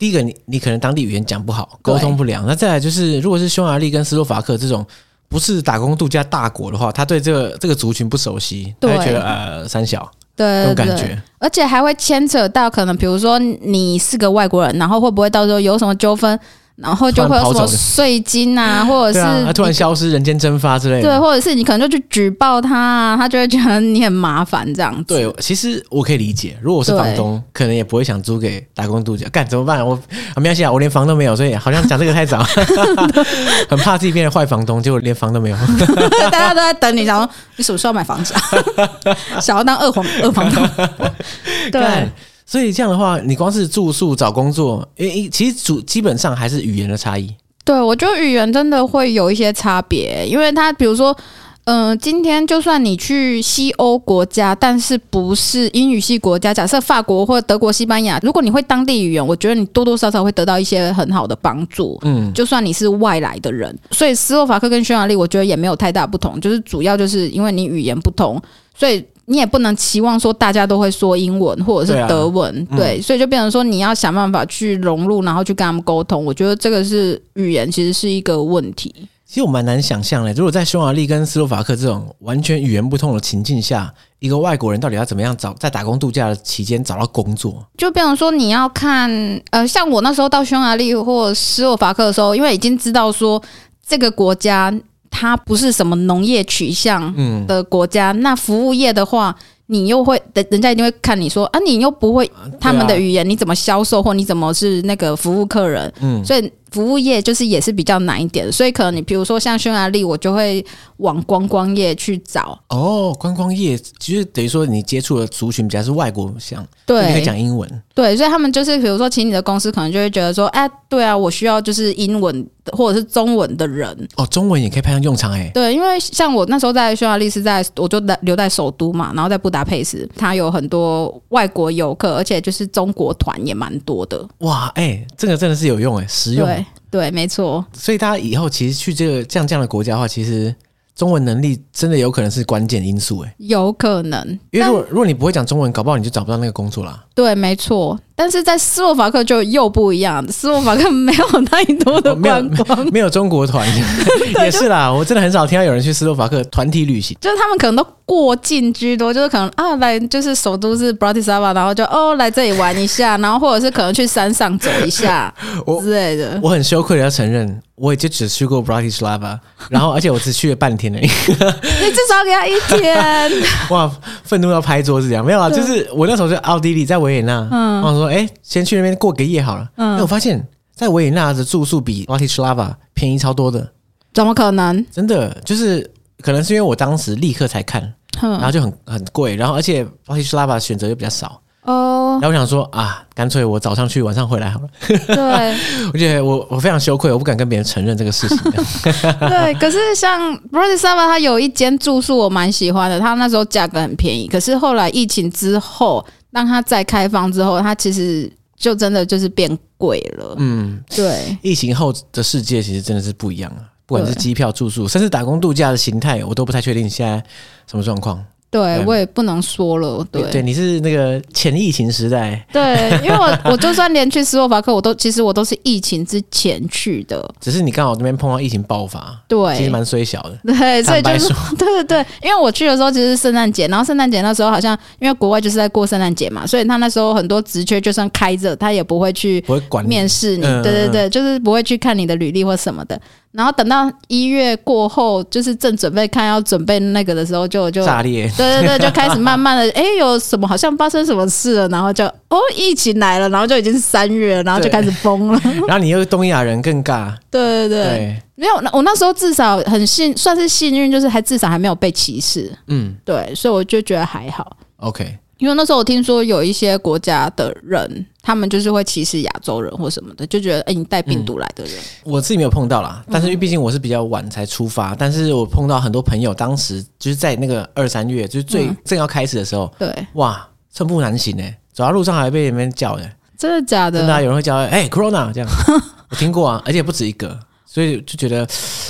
A: 第一个你你可能当地语言讲不好，沟通不良。那再来就是，如果是匈牙利跟斯洛伐克这种不是打工度假大国的话，他对这个这个族群不熟悉，他会觉得呃三小，
B: 对，对，对，
A: 有感觉，
B: 而且还会牵扯到可能比如说你是个外国人，然后会不会到时候有什么纠纷？然后就会有什么税金啊，或者是他、
A: 啊、突然消失、人间蒸发之类的。
B: 对，或者是你可能就去举报他，啊，他就会觉得你很麻烦这样子。
A: 对，其实我可以理解，如果我是房东，可能也不会想租给打工度假。干怎么办？我没关系啊，我连房都没有，所以好像讲这个太早，很怕自己变成坏房东，结果连房都没有。
B: 大家都在等你，想说你什么时候买房子啊？想要当二房二房东？对。
A: 所以这样的话，你光是住宿、找工作，诶，其实主基本上还是语言的差异。
B: 对，我觉得语言真的会有一些差别，因为他比如说，嗯、呃，今天就算你去西欧国家，但是不是英语系国家，假设法国或德国、西班牙，如果你会当地语言，我觉得你多多少少会得到一些很好的帮助。嗯，就算你是外来的人，所以斯洛伐克跟匈牙利，我觉得也没有太大不同，就是主要就是因为你语言不同，所以。你也不能期望说大家都会说英文或者是德文，对，啊嗯、对，所以就变成说你要想办法去融入，然后去跟他们沟通。我觉得这个是语言其实是一个问题。
A: 其实我蛮难想象的，如果在匈牙利跟斯洛伐克这种完全语言不通的情境下，一个外国人到底要怎么样找在打工度假的期间找到工作？
B: 就变成说你要看，呃，像我那时候到匈牙利或斯洛伐克的时候，因为已经知道说这个国家。它不是什么农业取向的国家，嗯、那服务业的话，你又会，人人家一定会看你说啊，你又不会他们的语言，你怎么销售或你怎么是那个服务客人？嗯，所以。服务业就是也是比较难一点的，所以可能你比如说像匈牙利，我就会往观光业去找。
A: 哦，观光业其实等于说你接触的族群比较是外国像，对，你可以讲英文。
B: 对，所以他们就是比如说，请你的公司可能就会觉得说，哎，对啊，我需要就是英文或者是中文的人。
A: 哦，中文也可以派上用场哎。
B: 对，因为像我那时候在匈牙利是在，我就留在首都嘛，然后在布达佩斯，它有很多外国游客，而且就是中国团也蛮多的。
A: 哇，哎，这个真的是有用哎，实用。
B: 对。对，没错。
A: 所以大家以后其实去这个这样这样的国家的话，其实中文能力真的有可能是关键因素，哎，
B: 有可能。
A: 因为如果如果你不会讲中文，搞不好你就找不到那个工作啦。
B: 对，没错。但是在斯洛伐克就又不一样，斯洛伐克没有太多的 观光，
A: 没有，没有中国团，也是啦。我真的很少听到有人去斯洛伐克团体旅行，
B: 就是他们可能都过境居多，就是可能啊来就是首都是 Bratislava，然后就哦来这里玩一下，然后或者是可能去山上走一下 之类的。
A: 我，我很羞愧的要承认，我也就只去过 Bratislava，然后而且我只去了半天而已。
B: 你至少给他一天。
A: 哇，愤怒要拍桌子这样没有啊？就是我那时候在奥地利，在维也纳，嗯，我说。哎，先去那边过个夜好了。嗯，我发现，在维也纳的住宿比 Bratislava 便宜超多的。
B: 怎么可能？
A: 真的，就是可能是因为我当时立刻才看，嗯、然后就很很贵，然后而且 Bratislava 选择又比较少。哦。然后我想说啊，干脆我早上去，晚上回来好了。
B: 对。
A: 我觉得我我非常羞愧，我不敢跟别人承认这个事情。
B: 对，可是像 Bratislava 它有一间住宿我蛮喜欢的，它那时候价格很便宜，可是后来疫情之后。当它再开放之后，它其实就真的就是变贵了。嗯，对。
A: 疫情后的世界其实真的是不一样啊，不管是机票、住宿，甚至打工度假的形态，我都不太确定现在什么状况。
B: 对，我也不能说了。对，
A: 对，你是那个前疫情时代。
B: 对，因为我 我就算连去斯洛伐克，我都其实我都是疫情之前去的。
A: 只是你刚好那边碰到疫情爆发，
B: 对，
A: 其实蛮衰小的。
B: 对，所以就是 对对对，因为我去的时候其实是圣诞节，然后圣诞节那时候好像因为国外就是在过圣诞节嘛，所以他那时候很多职缺就算开着，他也不会去不会管面试你。对对对，就是不会去看你的履历或什么的。然后等到一月过后，就是正准备看要准备那个的时候，就就
A: 炸裂。
B: 对对对，就开始慢慢的，哎，有什么好像发生什么事了，然后就哦，疫情来了，然后就已经是三月了，然后就开始崩了。
A: 然后你又东亚人更尬。
B: 对对对，对没有，我那时候至少很幸，算是幸运，就是还至少还没有被歧视。嗯，对，所以我就觉得还好。
A: OK。
B: 因为那时候我听说有一些国家的人，他们就是会歧视亚洲人或什么的，就觉得哎，你带病毒来的人。
A: 嗯，我自己没有碰到啦，但是因为毕竟我是比较晚才出发，但是我碰到很多朋友，当时就是在那个二三月，就是最正要开始的时候，
B: 对，
A: 哇，寸步难行哎，走到路上还被人们叫的，
B: 真的假的？
A: 真的啊，有人会叫哎，Corona 这样，我听过啊，而且不止一个，所以就觉得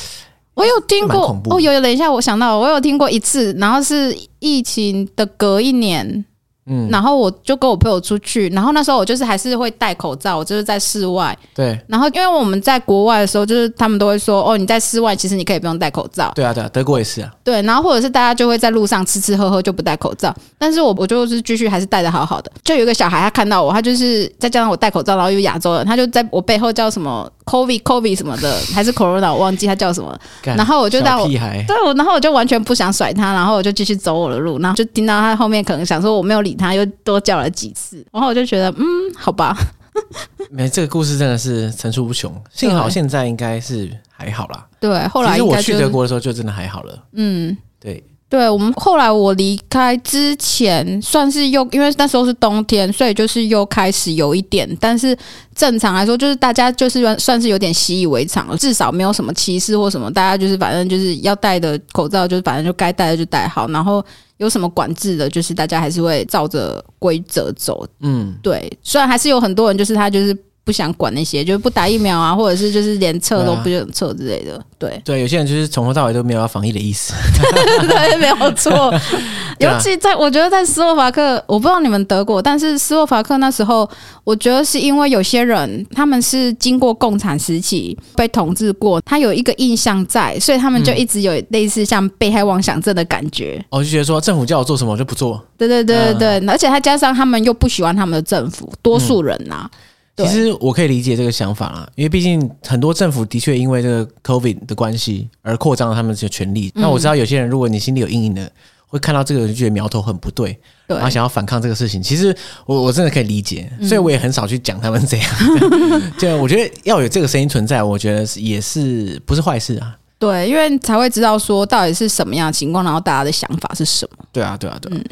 B: 我有听过哦，有有，等一下，我想到我有听过一次，然后是疫情的隔一年。嗯，然后我就跟我朋友出去，然后那时候我就是还是会戴口罩，我就是在室外。
A: 对。
B: 然后因为我们在国外的时候，就是他们都会说，哦，你在室外其实你可以不用戴口罩。
A: 对啊，对啊，德国也是啊。
B: 对，然后或者是大家就会在路上吃吃喝喝就不戴口罩，但是我我就是继续还是戴的好好的。就有一个小孩他看到我，他就是再加上我戴口罩，然后又亚洲人，他就在我背后叫什么 COVID COVID 什么的，还是 Corona，我忘记他叫什么。然后我就到我对，我然后我就完全不想甩他，然后我就继续走我的路，然后就听到他后面可能想说我没有理他，又多叫了几次，然后我就觉得嗯，好吧。
A: 没，这个故事真的是层出不穷。幸好现在应该是还好啦。
B: 对，后来
A: 其实我去德国的时候就真的还好了。嗯，对。
B: 对，我们后来我离开之前，算是又因为那时候是冬天，所以就是又开始有一点，但是正常来说，就是大家就是算是有点习以为常了，至少没有什么歧视或什么，大家就是反正就是要戴的口罩，就是反正就该戴的就戴好，然后有什么管制的，就是大家还是会照着规则走。嗯，对，虽然还是有很多人就是他就是。不想管那些，就是不打疫苗啊，或者是就是连测都不想测之类的。对
A: 对，有些人就是从头到尾都没有要防疫的意思。
B: 对，没有错。尤其在我觉得在斯洛伐克，我不知道你们德国，但是斯洛伐克那时候，我觉得是因为有些人他们是经过共产时期被统治过，他有一个印象在，所以他们就一直有类似像被害妄想症的感觉。
A: 嗯、我就觉得说政府叫我做什么我就不做。
B: 对对对对对，而且他加上他们又不喜欢他们的政府，多数人呐、啊。嗯
A: 其实我可以理解这个想法啦，因为毕竟很多政府的确因为这个 COVID 的关系而扩张了他们的权力。那我知道有些人，如果你心里有阴影的，会看到这个就觉得苗头很不对，然后想要反抗这个事情。其实我我真的可以理解，所以我也很少去讲他们这样。就我觉得要有这个声音存在，我觉得也是不是坏事啊。
B: 对，因为才会知道说到底是什么样的情况，然后大家的想法是什么。
A: 对啊，对啊，对啊。嗯，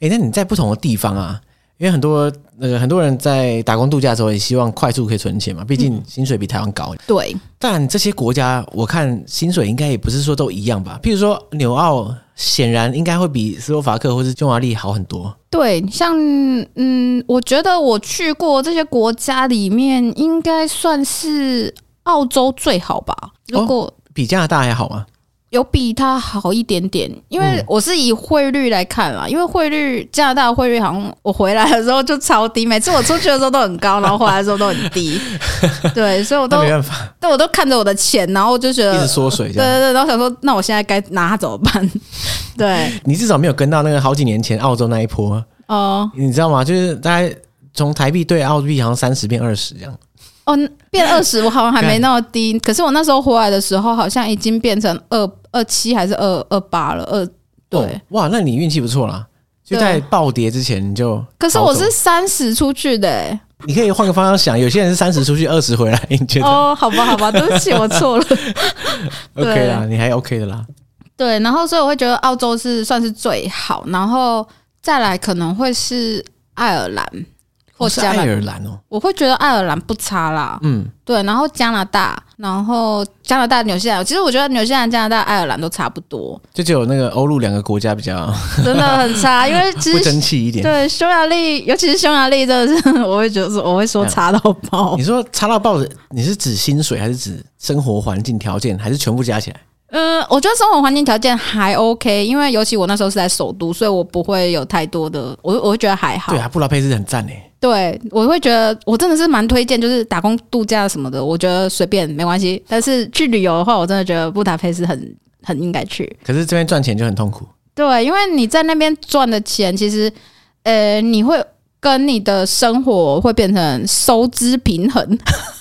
A: 诶，那你在不同的地方啊？因为很多那个很多人在打工度假的时候也希望快速可以存钱嘛，毕竟薪水比台湾高。
B: 对，
A: 但这些国家我看薪水应该也不是说都一样吧？譬如说纽澳，显然应该会比斯洛伐克或是匈牙利好很多。
B: 对，像嗯，我觉得我去过这些国家里面，应该算是澳洲最好吧？如果、哦、
A: 比加拿大还好吗？
B: 有比它好一点点，因为我是以汇率来看啦，因为汇率加拿大的汇率好像我回来的时候就超低，每次我出去的时候都很高，然后回来的时候都很低。对，所以我都没办法，但我都看着我的钱，然后我就觉得
A: 一直缩水。对
B: 对对，然后想说，那我现在该拿它怎么办？对，
A: 你至少没有跟到那个好几年前澳洲那一波哦，你知道吗？就是大概从台币兑澳币好像三十变二十这样。
B: 哦，变二十，我好像还没那么低。可是我那时候回来的时候，好像已经变成二二七还是二二八了。二对、哦，哇，
A: 那你运气不错啦，就在暴跌之前你就。
B: 可是我是三十出去的、欸，
A: 你可以换个方向想，有些人是三十出去，二十回来，你觉得？
B: 哦，好吧，好吧，对不起，我错了。
A: OK 啦，你还 OK 的啦。
B: 对，然后所以我会觉得澳洲是算是最好，然后再来可能会是爱尔兰。或加
A: 爱尔兰哦，
B: 我会觉得爱尔兰不差啦。嗯，对，然后加拿大，然后加拿大、纽西兰，其实我觉得纽西兰、加拿大、爱尔兰都差不多，
A: 就只有那个欧陆两个国家比较
B: 真的很差，因为其实
A: 不争气一点。
B: 对，匈牙利，尤其是匈牙利，真的是我会觉得说，我会说差到爆。
A: 你说差到爆的，你是指薪水，还是指生活环境条件，还是全部加起来？
B: 嗯，我觉得生活环境条件还 OK，因为尤其我那时候是在首都，所以我不会有太多的，我我会觉得还好。
A: 对啊，布达佩斯很赞诶。
B: 对，我会觉得我真的是蛮推荐，就是打工度假什么的，我觉得随便没关系。但是去旅游的话，我真的觉得布达佩斯很很应该去。
A: 可是这边赚钱就很痛苦。
B: 对，因为你在那边赚的钱，其实呃，你会。跟你的生活会变成收支平衡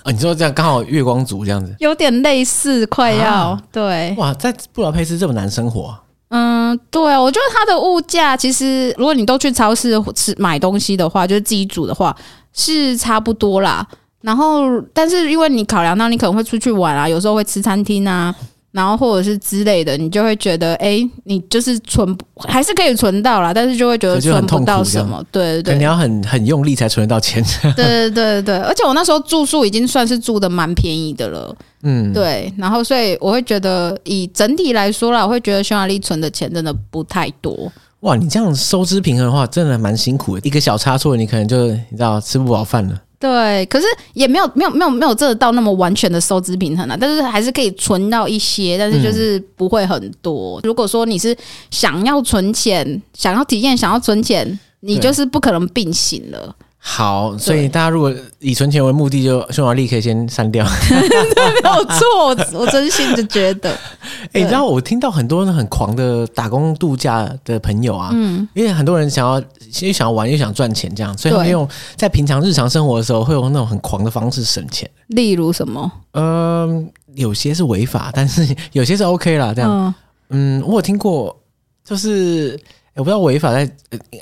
A: 啊？你说这样刚好月光族这样子，
B: 有点类似，快要、啊、对
A: 哇，在布劳佩斯这么难生活、啊？
B: 嗯，对，我觉得它的物价其实，如果你都去超市吃买东西的话，就是自己煮的话是差不多啦。然后，但是因为你考量到你可能会出去玩啊，有时候会吃餐厅啊。然后或者是之类的，你就会觉得，哎，你就是存还是可以存到啦，但是就会觉得存不到什么，对对对，
A: 你要很很用力才存得到钱。
B: 对对对对，而且我那时候住宿已经算是住的蛮便宜的了，嗯，对，然后所以我会觉得，以整体来说啦，我会觉得匈牙利存的钱真的不太多。
A: 哇，你这样收支平衡的话，真的蛮辛苦的，一个小差错，你可能就你知道吃不饱饭了。
B: 对，可是也没有没有没有没有真的到那么完全的收支平衡啊，但是还是可以存到一些，但是就是不会很多。嗯、如果说你是想要存钱、想要体验、想要存钱，你就是不可能并行了。
A: 好，所以大家如果以存钱为目的，就匈牙利可以先删掉。
B: 对，没有错，我真心的觉得。
A: 哎、欸，你知道我听到很多人很狂的打工度假的朋友啊，嗯，因为很多人想要又想要玩又想赚钱，这样，所以他们用在平常日常生活的时候会用那种很狂的方式省钱。
B: 例如什么？
A: 嗯，有些是违法，但是有些是 OK 啦。这样，嗯，嗯，我有听过，就是。我不知道违法在，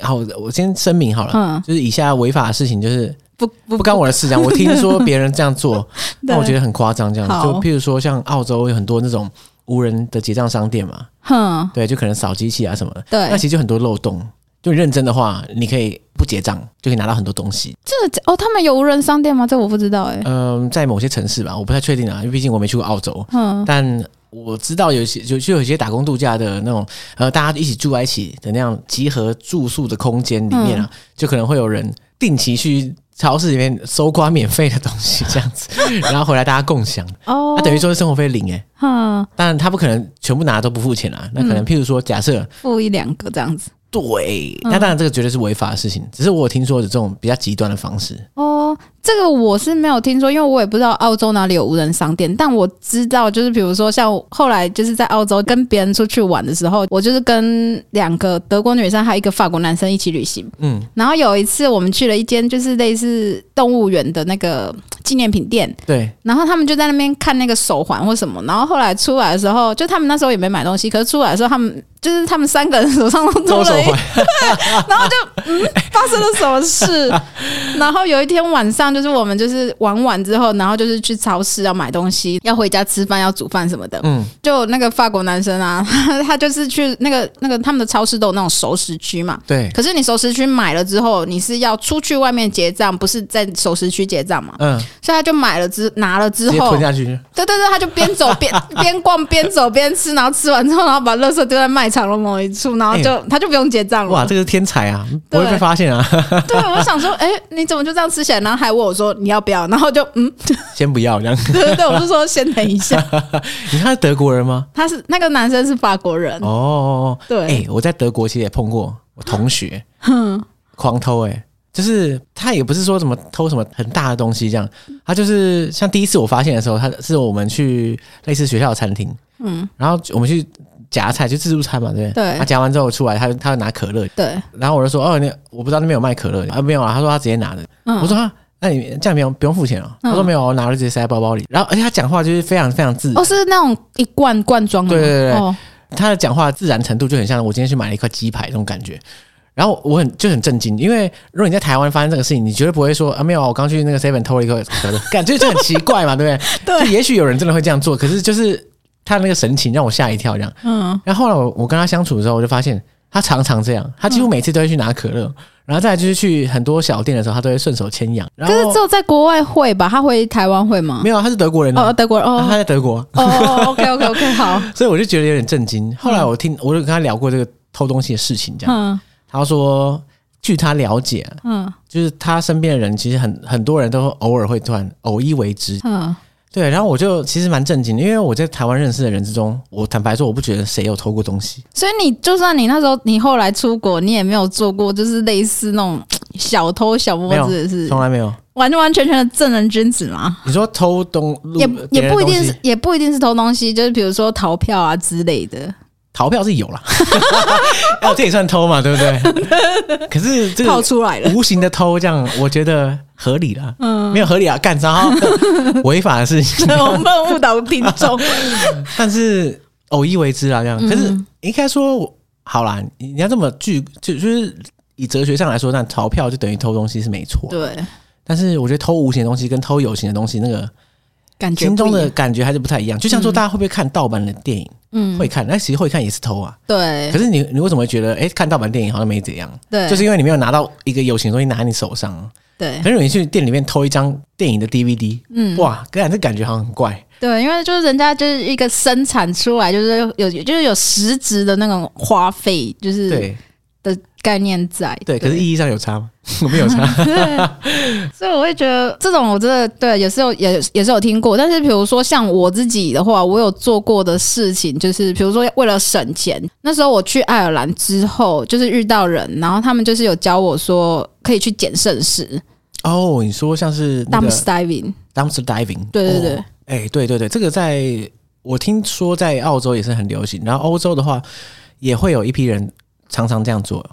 A: 好，我先声明好了，嗯，就是以下违法的事情就是不不不干我的事，这样。我听说别人这样做，那我觉得很夸张，这样。就譬如说，像澳洲有很多那种无人的结账商店嘛，哼，对，就可能扫机器啊什么的，对，那其实就很多漏洞。就认真的话，你可以不结账就可以拿到很多东西。
B: 这哦，他们有无人商店吗？这我不知道哎。
A: 嗯，在某些城市吧，我不太确定啊，因为毕竟我没去过澳洲。嗯，但。我知道有些就就有些打工度假的那种，呃，大家一起住在一起的那样集合住宿的空间里面啊，嗯、就可能会有人定期去超市里面搜刮免费的东西这样子，然后回来大家共享。哦，那、啊、等于说是生活费零哎。嗯，当然他不可能全部拿都不付钱啊，那可能譬如说假设
B: 付一两个这样子。
A: 对，那当然这个绝对是违法的事情，只是我有听说的这种比较极端的方式。
B: 哦，这个我是没有听说，因为我也不知道澳洲哪里有无人商店。但我知道，就是比如说像后来就是在澳洲跟别人出去玩的时候，我就是跟两个德国女生还有一个法国男生一起旅行。嗯，然后有一次我们去了一间就是类似动物园的那个纪念品店。
A: 对，
B: 然后他们就在那边看那个手环或什么，然后后来出来的时候，就他们那时候也没买东西，可是出来的时候他们。就是他们三个人手上都多了一，对，然后就嗯，发生了什么事？然后有一天晚上，就是我们就是玩完之后，然后就是去超市要买东西，要回家吃饭，要煮饭什么的。嗯，就那个法国男生啊，他就是去那个那个他们的超市都有那种熟食区嘛。
A: 对。
B: 可是你熟食区买了之后，你是要出去外面结账，不是在熟食区结账嘛？嗯。所以他就买了之拿了之后
A: 吞下去。
B: 对对对，他就边走边 边逛边走边吃，然后吃完之后，然后把垃圾丢在卖。场的某一处，然后就、欸、他就不用结账了。
A: 哇，这个是天才啊，不会被发现啊。
B: 对，我想说，哎、欸，你怎么就这样吃起来？然后还问我说你要不要？然后就嗯，
A: 先不要这样。
B: 对对对，我就说先等一下。
A: 你看他是德国人吗？
B: 他是那个男生是法国人。
A: 哦，对。哎、欸，我在德国其实也碰过我同学，哼，狂偷哎、欸，就是他也不是说什么偷什么很大的东西这样，他就是像第一次我发现的时候，他是我们去类似学校的餐厅，嗯，然后我们去。夹菜就自助餐嘛，对不对？对。他夹完之后出来，他他会拿可乐。对。然后我就说：“哦，你我不知道那边有卖可乐的啊，没有啊。”他说他直接拿的。嗯。我说：“啊，那你这样不用不用付钱哦。嗯”他说：“没有，我拿了直接塞在包包里。”然后而且他讲话就是非常非常自然。
B: 哦，是那种一罐罐装的。
A: 对对对。哦。他的讲话自然程度就很像我今天去买了一块鸡排那种感觉。然后我很就很震惊，因为如果你在台湾发生这个事情，你绝对不会说啊，没有，我刚去那个 seven 偷了一个可乐，感觉就很奇怪嘛，对不对？对。也许有人真的会这样做，可是就是。他那个神情让我吓一跳，这样。嗯。然后后来我我跟他相处的时候，我就发现他常常这样，他几乎每次都会去拿可乐，嗯、然后再来就是去很多小店的时候，他都会顺手牵羊。可
B: 是只有在国外会吧？他回台湾会吗？
A: 没有，他是德国人
B: 哦，德国人哦，
A: 他在德国
B: 哦。OK OK OK，好。
A: 所以我就觉得有点震惊。后来我听，我就跟他聊过这个偷东西的事情，这样。嗯、他说，据他了解，嗯，就是他身边的人其实很很多人都偶尔会突然偶一为之，嗯。对，然后我就其实蛮震惊的，因为我在台湾认识的人之中，我坦白说，我不觉得谁有偷过东西。
B: 所以你就算你那时候你后来出国，你也没有做过，就是类似那种小偷小摸子，是
A: 从来没有，
B: 完完全全的正人君子吗？
A: 你说偷东
B: 也也不一定是，也不一定是偷东西，就是比如说逃票啊之类的。
A: 逃票是有了，哦，这也算偷嘛，对不对？可是这个
B: 套出来了，
A: 无形的偷，这样我觉得合理啦。嗯，没有合理啊，干啥违法的事情，
B: 我们误导听众。
A: 但是偶一为之啊，这样。可是应该说，好啦，你要这么具，就就是以哲学上来说，那逃票就等于偷东西是没错。
B: 对。
A: 但是我觉得偷无形的东西跟偷有形的东西，那个
B: 感觉
A: 心中的感觉还是不太一样。就像说，大家会不会看盗版的电影？嗯，会看，那其实会看也是偷啊。
B: 对。
A: 可是你你为什么会觉得，哎，看盗版电影好像没怎样？
B: 对。
A: 就是因为你没有拿到一个有形的东西拿在你手上。
B: 对。
A: 很容易去店里面偷一张电影的 DVD，嗯，哇，感觉这感觉好像很怪。
B: 对，因为就是人家就是一个生产出来，就是有就是有实质的那种花费，就是
A: 对
B: 的概念在。
A: 对。可是意义上有差吗？我没有差。
B: 所以我会觉得这种我真的对，也是有也也是有听过。但是比如说像我自己的话，我有做过的事情，就是比如说为了省钱，那时候我去爱尔兰之后，就是遇到人，然后他们就是有教我说可以去捡剩食。
A: 哦，你说像是
B: dumpster diving，dumpster
A: diving，
B: 对对对，
A: 哎、哦，对对对，这个在我听说在澳洲也是很流行，然后欧洲的话也会有一批人常常这样做。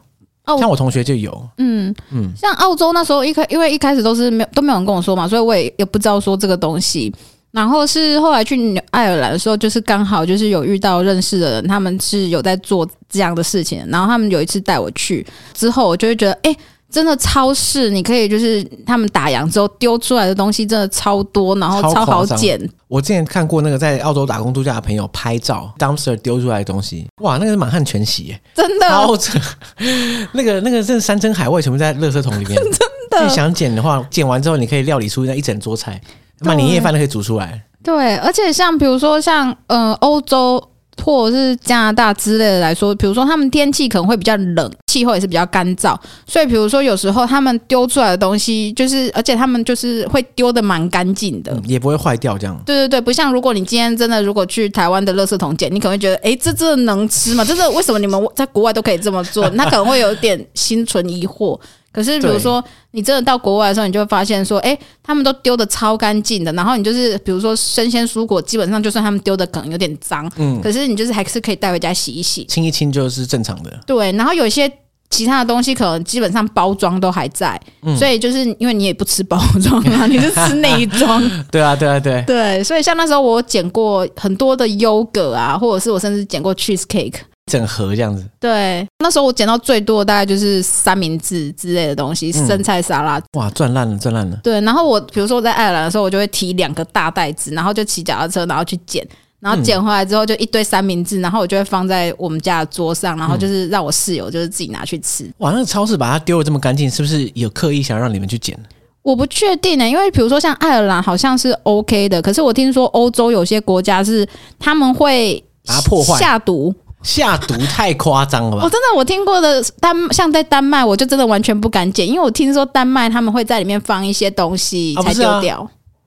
A: 像我同学就有，
B: 嗯嗯，像澳洲那时候一开，因为一开始都是没有都没有人跟我说嘛，所以我也也不知道说这个东西。然后是后来去爱尔兰的时候，就是刚好就是有遇到认识的人，他们是有在做这样的事情。然后他们有一次带我去之后，我就会觉得，哎、欸。真的超市，你可以就是他们打烊之后丢出来的东西真的超多，然后超好捡。
A: 我之前看过那个在澳洲打工度假的朋友拍照，dumpster 丢出来的东西，哇，那个是满汉全席耶，
B: 真的
A: 超扯。那个那个真的山珍海味全部在垃圾桶里面，
B: 真的。
A: 想捡的话，捡完之后你可以料理出那一整桌菜，那年夜饭都可以煮出来。
B: 对，而且像比如说像呃欧洲。或者是加拿大之类的来说，比如说他们天气可能会比较冷，气候也是比较干燥，所以比如说有时候他们丢出来的东西，就是而且他们就是会丢的蛮干净的，
A: 也不会坏掉这样。
B: 对对对，不像如果你今天真的如果去台湾的垃圾桶捡，你可能会觉得，哎，这这能吃吗？这这为什么你们在国外都可以这么做？那可能会有点心存疑惑。可是，比如说你真的到国外的时候，你就会发现说，哎，他们都丢的超干净的。然后你就是，比如说生鲜蔬果，基本上就算他们丢的可能有点脏，嗯，可是你就是还是可以带回家洗一洗，
A: 清一清就是正常的。
B: 对，然后有一些其他的东西，可能基本上包装都还在，嗯，所以就是因为你也不吃包装啊，你就吃内装。
A: 对啊，对啊，对。
B: 对，所以像那时候我捡过很多的优格啊，或者是我甚至捡过 cheese cake。
A: 整盒这样子，
B: 对，那时候我捡到最多的大概就是三明治之类的东西，嗯、生菜沙拉，
A: 哇，赚烂了，赚烂了。
B: 对，然后我比如说我在爱尔兰的时候，我就会提两个大袋子，然后就骑脚踏车，然后去捡，然后捡回来之后就一堆三明治，然后我就会放在我们家的桌上，然后就是让我室友就是自己拿去吃。
A: 哇，那个超市把它丢的这么干净，是不是有刻意想让你们去捡？
B: 我不确定呢、欸，因为比如说像爱尔兰好像是 OK 的，可是我听说欧洲有些国家是他们会
A: 把它破坏
B: 下毒。
A: 下毒太夸张了吧？
B: 我、哦、真的，我听过的丹，像在丹麦，我就真的完全不敢捡，因为我听说丹麦他们会在里面放一些东西才丢掉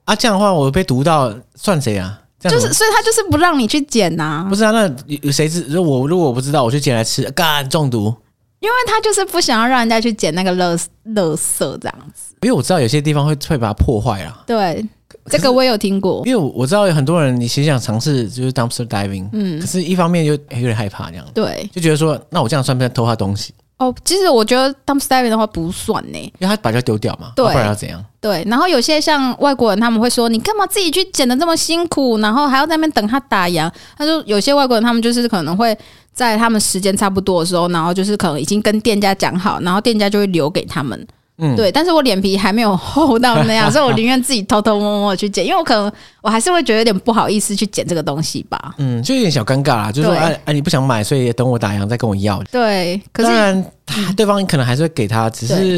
B: 啊，
A: 啊，这样的话我被毒到算谁啊？
B: 就是，所以他就是不让你去捡呐、啊。
A: 不是啊，那有谁知？如果我如果我不知道，我去捡来吃，干中毒？
B: 因为他就是不想要让人家去捡那个垃垃圾这样子。
A: 因为我知道有些地方会会把它破坏啊。
B: 对。这个我有听过，
A: 因为我知道有很多人，你其实想尝试就是 dumpster diving，嗯，可是一方面又有点害怕这样，
B: 对，
A: 就觉得说，那我这样算不算偷他东西？
B: 哦，其实我觉得 dumpster diving 的话不算呢，
A: 因为他把它丢掉嘛，
B: 对，
A: 不然要怎样？
B: 对，然后有些像外国人，他们会说，你干嘛自己去捡的这么辛苦，然后还要在那边等他打烊？他说有些外国人，他们就是可能会在他们时间差不多的时候，然后就是可能已经跟店家讲好，然后店家就会留给他们。嗯，对，但是我脸皮还没有厚到那样，所以我宁愿自己偷偷摸摸去剪，因为我可能我还是会觉得有点不好意思去剪这个东西吧。
A: 嗯，就有点小尴尬啦，就是说，哎哎，你不想买，所以等我打烊再跟我要。
B: 对，可是
A: 当然，他对方可能还是会给他，只是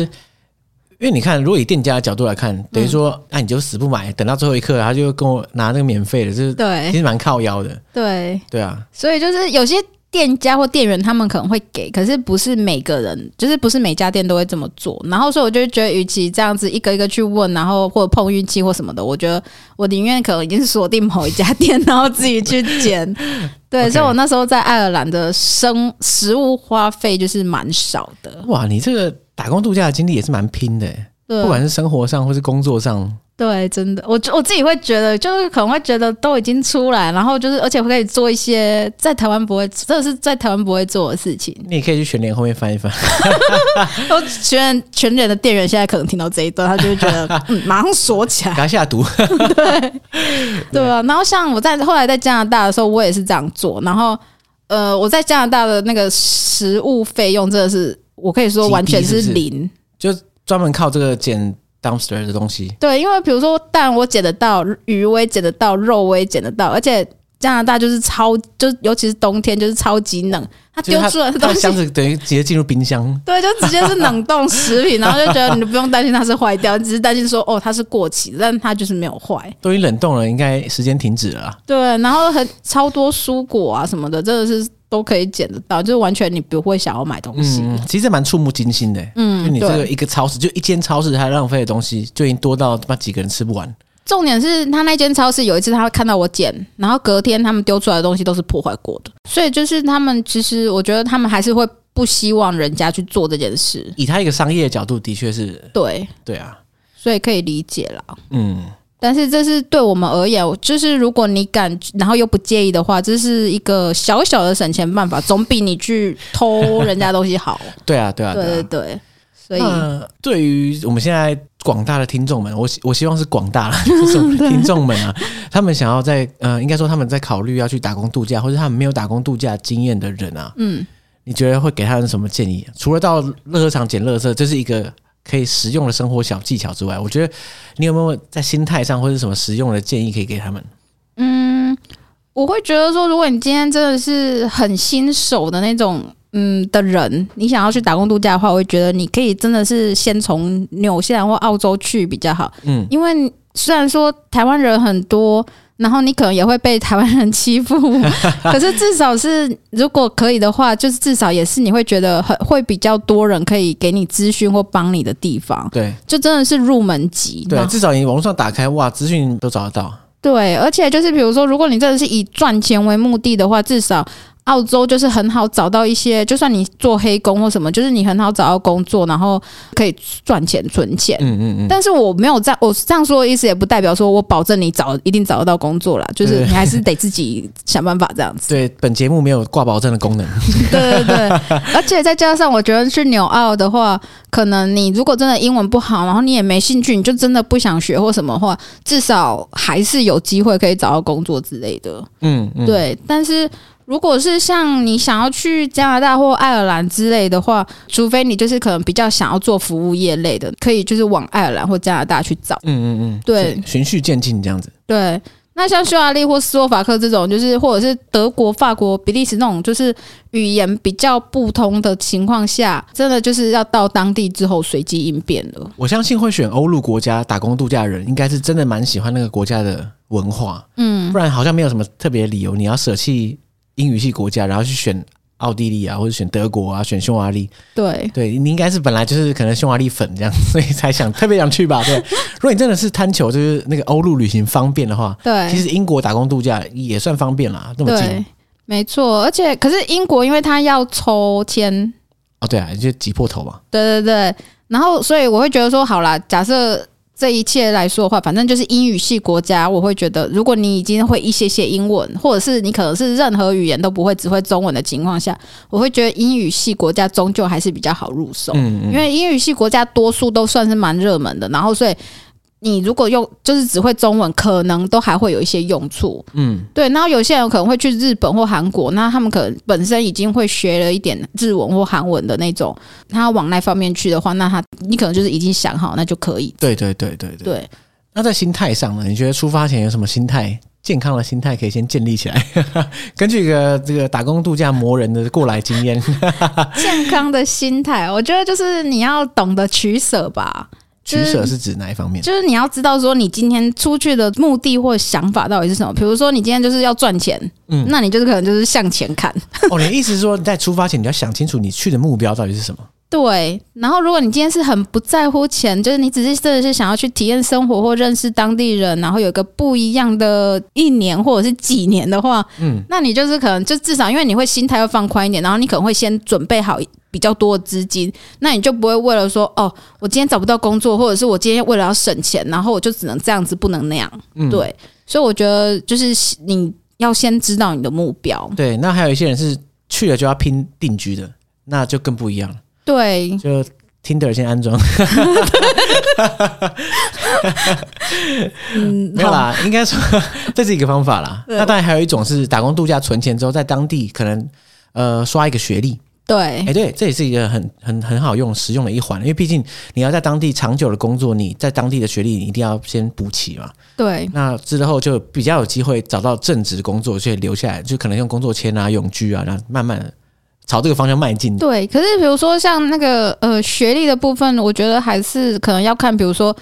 A: 因为你看，如果以店家的角度来看，等于说，那你就死不买，等到最后一刻，他就跟我拿那个免费的，就是对，其实蛮靠腰的。
B: 对，
A: 对啊，
B: 所以就是有些。店家或店员他们可能会给，可是不是每个人，就是不是每家店都会这么做。然后所以我就觉得，与其这样子一个一个去问，然后或者碰运气或什么的，我觉得我宁愿可能已经锁定某一家店，然后自己去捡。对.所以我那时候在爱尔兰的生食物花费就是蛮少的。
A: 哇，你这个打工度假的经历也是蛮拼的，不管是生活上或是工作上。
B: 对，真的，我我自己会觉得，就是可能会觉得都已经出来，然后就是，而且可以做一些在台湾不会，这是在台湾不会做的事情。
A: 你也可以去全联后面翻一翻。
B: 我全全联的店员现在可能听到这一段，他就会觉得，嗯，马上锁起来，
A: 给他下毒。
B: 对，对啊。然后像我在后来在加拿大的时候，我也是这样做。然后，呃，我在加拿大的那个食物费用真的是，我可以说完全是零，
A: 是是就专门靠这个减。Dumpster 的东西，
B: 对，因为比如说蛋我捡得到，鱼我也捡得到，肉我也捡得到，而且加拿大就是超，就尤其是冬天就是超级冷，它丢出来的东西
A: 箱子 等于直接进入冰箱，
B: 对，就直接是冷冻食品，然后就觉得你不用担心它是坏掉，你只是担心说哦它是过期，但它就是没有坏，
A: 都已经冷冻了，应该时间停止了。
B: 对，然后很超多蔬果啊什么的，真的是。都可以捡得到，就是完全你不会想要买东西。
A: 嗯，其实蛮触目惊心的。嗯，就你这个一个超市，就一间超市，它浪费的东西就已经多到他妈几个人吃不完。
B: 重点是他那间超市有一次他会看到我捡，然后隔天他们丢出来的东西都是破坏过的，所以就是他们其实我觉得他们还是会不希望人家去做这件事。
A: 以他一个商业的角度，的确是
B: 对
A: 对啊，
B: 所以可以理解了。嗯。但是这是对我们而言，就是如果你敢，然后又不介意的话，这是一个小小的省钱办法，总比你去偷人家东西好。
A: 对啊，对啊，
B: 对对对。所以，
A: 对于我们现在广大的听众们，我我希望是广大的听众们啊，他们想要在呃，应该说他们在考虑要去打工度假，或者他们没有打工度假经验的人啊，嗯，你觉得会给他们什么建议？除了到垃圾场捡乐色，这是一个。可以实用的生活小技巧之外，我觉得你有没有在心态上或者什么实用的建议可以给他们？
B: 嗯，我会觉得说，如果你今天真的是很新手的那种嗯的人，你想要去打工度假的话，我会觉得你可以真的是先从纽西兰或澳洲去比较好。嗯，因为虽然说台湾人很多。然后你可能也会被台湾人欺负，可是至少是如果可以的话，就是至少也是你会觉得很会比较多人可以给你资讯或帮你的地方。
A: 对，
B: 就真的是入门级。
A: 对，至少你网络上打开，哇，资讯都找得到。
B: 对，而且就是比如说，如果你真的是以赚钱为目的的话，至少。澳洲就是很好找到一些，就算你做黑工或什么，就是你很好找到工作，然后可以赚钱存钱。嗯嗯嗯。但是我没有这样，我这样说的意思也不代表说我保证你找一定找得到工作啦，就是你还是得自己想办法这样子。
A: 对，本节目没有挂保证的功能。
B: 对对对，而且再加上我觉得去纽澳的话，可能你如果真的英文不好，然后你也没兴趣，你就真的不想学或什么话，至少还是有机会可以找到工作之类的。嗯嗯。对，但是。如果是像你想要去加拿大或爱尔兰之类的话，除非你就是可能比较想要做服务业类的，可以就是往爱尔兰或加拿大去找。嗯嗯嗯，对，
A: 循序渐进这样子。
B: 对，那像匈牙利或斯洛伐克这种，就是或者是德国、法国、比利时那种，就是语言比较不通的情况下，真的就是要到当地之后随机应变了。
A: 我相信会选欧陆国家打工度假的人，应该是真的蛮喜欢那个国家的文化。嗯，不然好像没有什么特别理由你要舍弃。英语系国家，然后去选奥地利啊，或者选德国啊，选匈牙利。
B: 对，
A: 对你应该是本来就是可能匈牙利粉这样，所以才想特别想去吧？对。如果你真的是贪求就是那个欧陆旅行方便的话，对，其实英国打工度假也算方便啦，那么近。
B: 对，没错。而且，可是英国因为它要抽签。
A: 哦，对啊，就挤破头嘛。
B: 对对对。然后，所以我会觉得说，好啦，假设。这一切来说的话，反正就是英语系国家，我会觉得，如果你已经会一些些英文，或者是你可能是任何语言都不会，只会中文的情况下，我会觉得英语系国家终究还是比较好入手。嗯，嗯，因为英语系国家多数都算是蛮热门的，然后所以你如果用就是只会中文，可能都还会有一些用处。嗯，对。然后有些人可能会去日本或韩国，那他们可能本身已经会学了一点日文或韩文的那种，他往那方面去的话，那他你可能就是已经想好，那就可以。
A: 对对对对对。
B: 对。
A: 那在心态上呢？你觉得出发前有什么心态？健康的心态可以先建立起来。根据一个这个打工度假磨人的过来经验，
B: 健康的心态，我觉得就是你要懂得取舍吧。
A: 取舍是指哪一方面？
B: 就是你要知道说，你今天出去的目的或想法到底是什么。比如说，你今天就是要赚钱，嗯，那你就是可能就是向前看。
A: 哦，你的意思是说，在出发前你要想清楚，你去的目标到底是什么？
B: 对，然后如果你今天是很不在乎钱，就是你只是真的是想要去体验生活或认识当地人，然后有一个不一样的一年或者是几年的话，嗯，那你就是可能就至少因为你会心态会放宽一点，然后你可能会先准备好比较多的资金，那你就不会为了说哦，我今天找不到工作，或者是我今天为了要省钱，然后我就只能这样子，不能那样。嗯，对，所以我觉得就是你要先知道你的目标。
A: 对，那还有一些人是去了就要拼定居的，那就更不一样了。
B: 对，
A: 就 Tinder 先安装。嗯，没有啦，应该说 这是一个方法啦。那当然还有一种是打工度假存钱之后，在当地可能呃刷一个学历。
B: 对，
A: 哎，对，这也是一个很很很好用、实用的一环，因为毕竟你要在当地长久的工作，你在当地的学历你一定要先补齐嘛。
B: 对，
A: 那之后就比较有机会找到正职工作，所以留下来，就可能用工作签啊、永居啊，然后慢慢的。朝这个方向迈进。
B: 对，可是比如说像那个呃学历的部分，我觉得还是可能要看，比如说。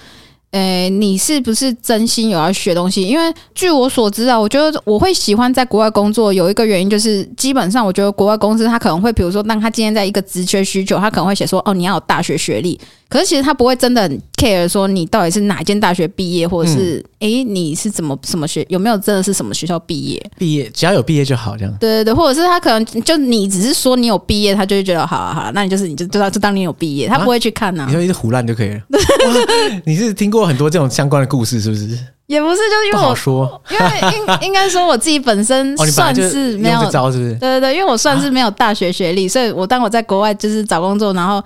B: 诶，你是不是真心有要学东西？因为据我所知啊，我觉得我会喜欢在国外工作，有一个原因就是，基本上我觉得国外公司他可能会，比如说，当他今天在一个职缺需求，他可能会写说，哦，你要有大学学历。可是其实他不会真的很 care 说你到底是哪间大学毕业，或者是诶、嗯、你是怎么什么学，有没有真的是什么学校毕业？
A: 毕业只要有毕业就好，这样。
B: 对对对，或者是他可能就你只是说你有毕业，他就会觉得好啊好啊，那你就是你就知道就当你有毕业，他不会去看呐、啊。
A: 你说一直胡乱就可以了。你是听过很多这种相关的故事是不是？
B: 也不是，就是因为我说，因为应应该说我自己本身 算是没有
A: 招，是不是？
B: 对对对，因为我算是没有大学学历，所以我当我在国外就是找工作，然后。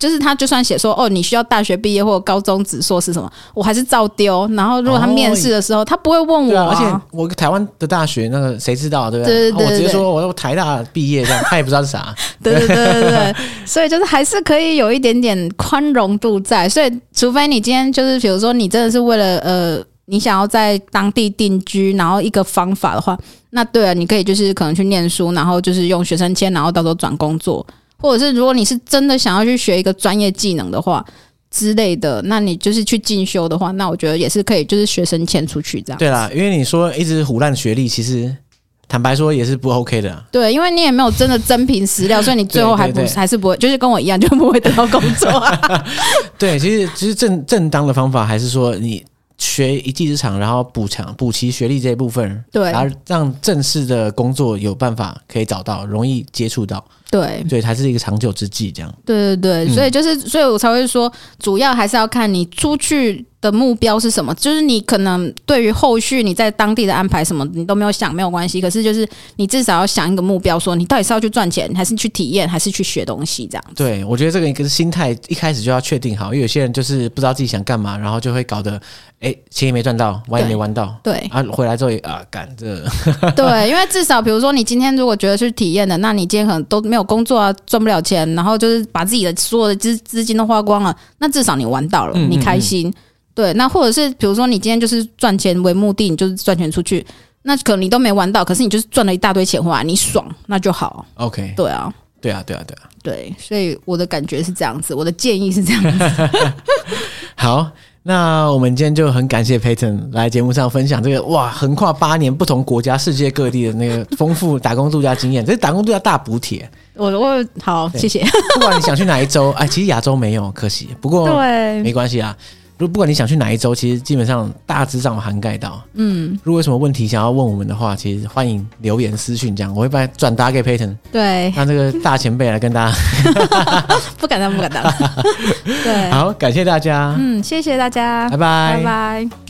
B: 就是他，就算写说哦，你需要大学毕业或者高中只硕士什么，我还是照丢。然后如果他面试的时候，哦、他不会问我。
A: 而且我台湾的大学那个谁知道，对不对？对对对对，我直接说我台大毕业这样，他也不知道是啥。
B: 对对对对对，所以就是还是可以有一点点宽容度在。所以除非你今天就是比如说你真的是为了呃，你想要在当地定居，然后一个方法的话，那对啊，你可以就是可能去念书，然后就是用学生签，然后到时候转工作。或者是如果你是真的想要去学一个专业技能的话之类的，那你就是去进修的话，那我觉得也是可以，就是学生签出去这样。
A: 对啦，因为你说一直胡烂学历，其实坦白说也是不 OK 的。
B: 对，因为你也没有真的真凭实料，所以你最后还不还是不会，就是跟我一样，就不会得到工作啊。
A: 对，其实其实正正当的方法还是说你。学一技之长，然后补强补齐学历这一部分，
B: 对，
A: 然后让正式的工作有办法可以找到，容易接触到，
B: 对，
A: 对，才是一个长久之计，这样。
B: 对对对，嗯、所以就是，所以我才会说，主要还是要看你出去的目标是什么？就是你可能对于后续你在当地的安排什么，你都没有想，没有关系。可是就是你至少要想一个目标，说你到底是要去赚钱，还是去体验，还是去学东西这样。
A: 对，我觉得这个一个心态一开始就要确定好，因为有些人就是不知道自己想干嘛，然后就会搞得哎钱也没赚到，玩也没玩到，
B: 对
A: 啊，回来之后也啊干这。
B: 对，因为至少比如说你今天如果觉得去体验的，那你今天可能都没有工作啊，赚不了钱，然后就是把自己的所有的资资金都花光了，那至少你玩到了，你开心。对，那或者是比如说你今天就是赚钱为目的，你就是赚钱出去，那可能你都没玩到，可是你就是赚了一大堆钱回来，你爽，那就好。
A: OK，
B: 对啊，
A: 对啊，对啊，对啊，
B: 对，所以我的感觉是这样子，我的建议是这样子。
A: 好，那我们今天就很感谢 Payton 来节目上分享这个哇，横跨八年不同国家、世界各地的那个丰富打工度假经验，这是打工度假大补帖。
B: 我我好，谢谢。
A: 不管你想去哪一州，哎，其实亚洲没有，可惜。不过对，没关系啊。如果不管你想去哪一周，其实基本上大致上涵盖到。嗯，如果有什么问题想要问我们的话，其实欢迎留言私讯，这样我会把它转达给 Payton。
B: 对，
A: 让这个大前辈来跟大家。
B: 不敢当，不敢当。对，
A: 好，感谢大家。
B: 嗯，谢谢大家，
A: 拜拜，
B: 拜拜。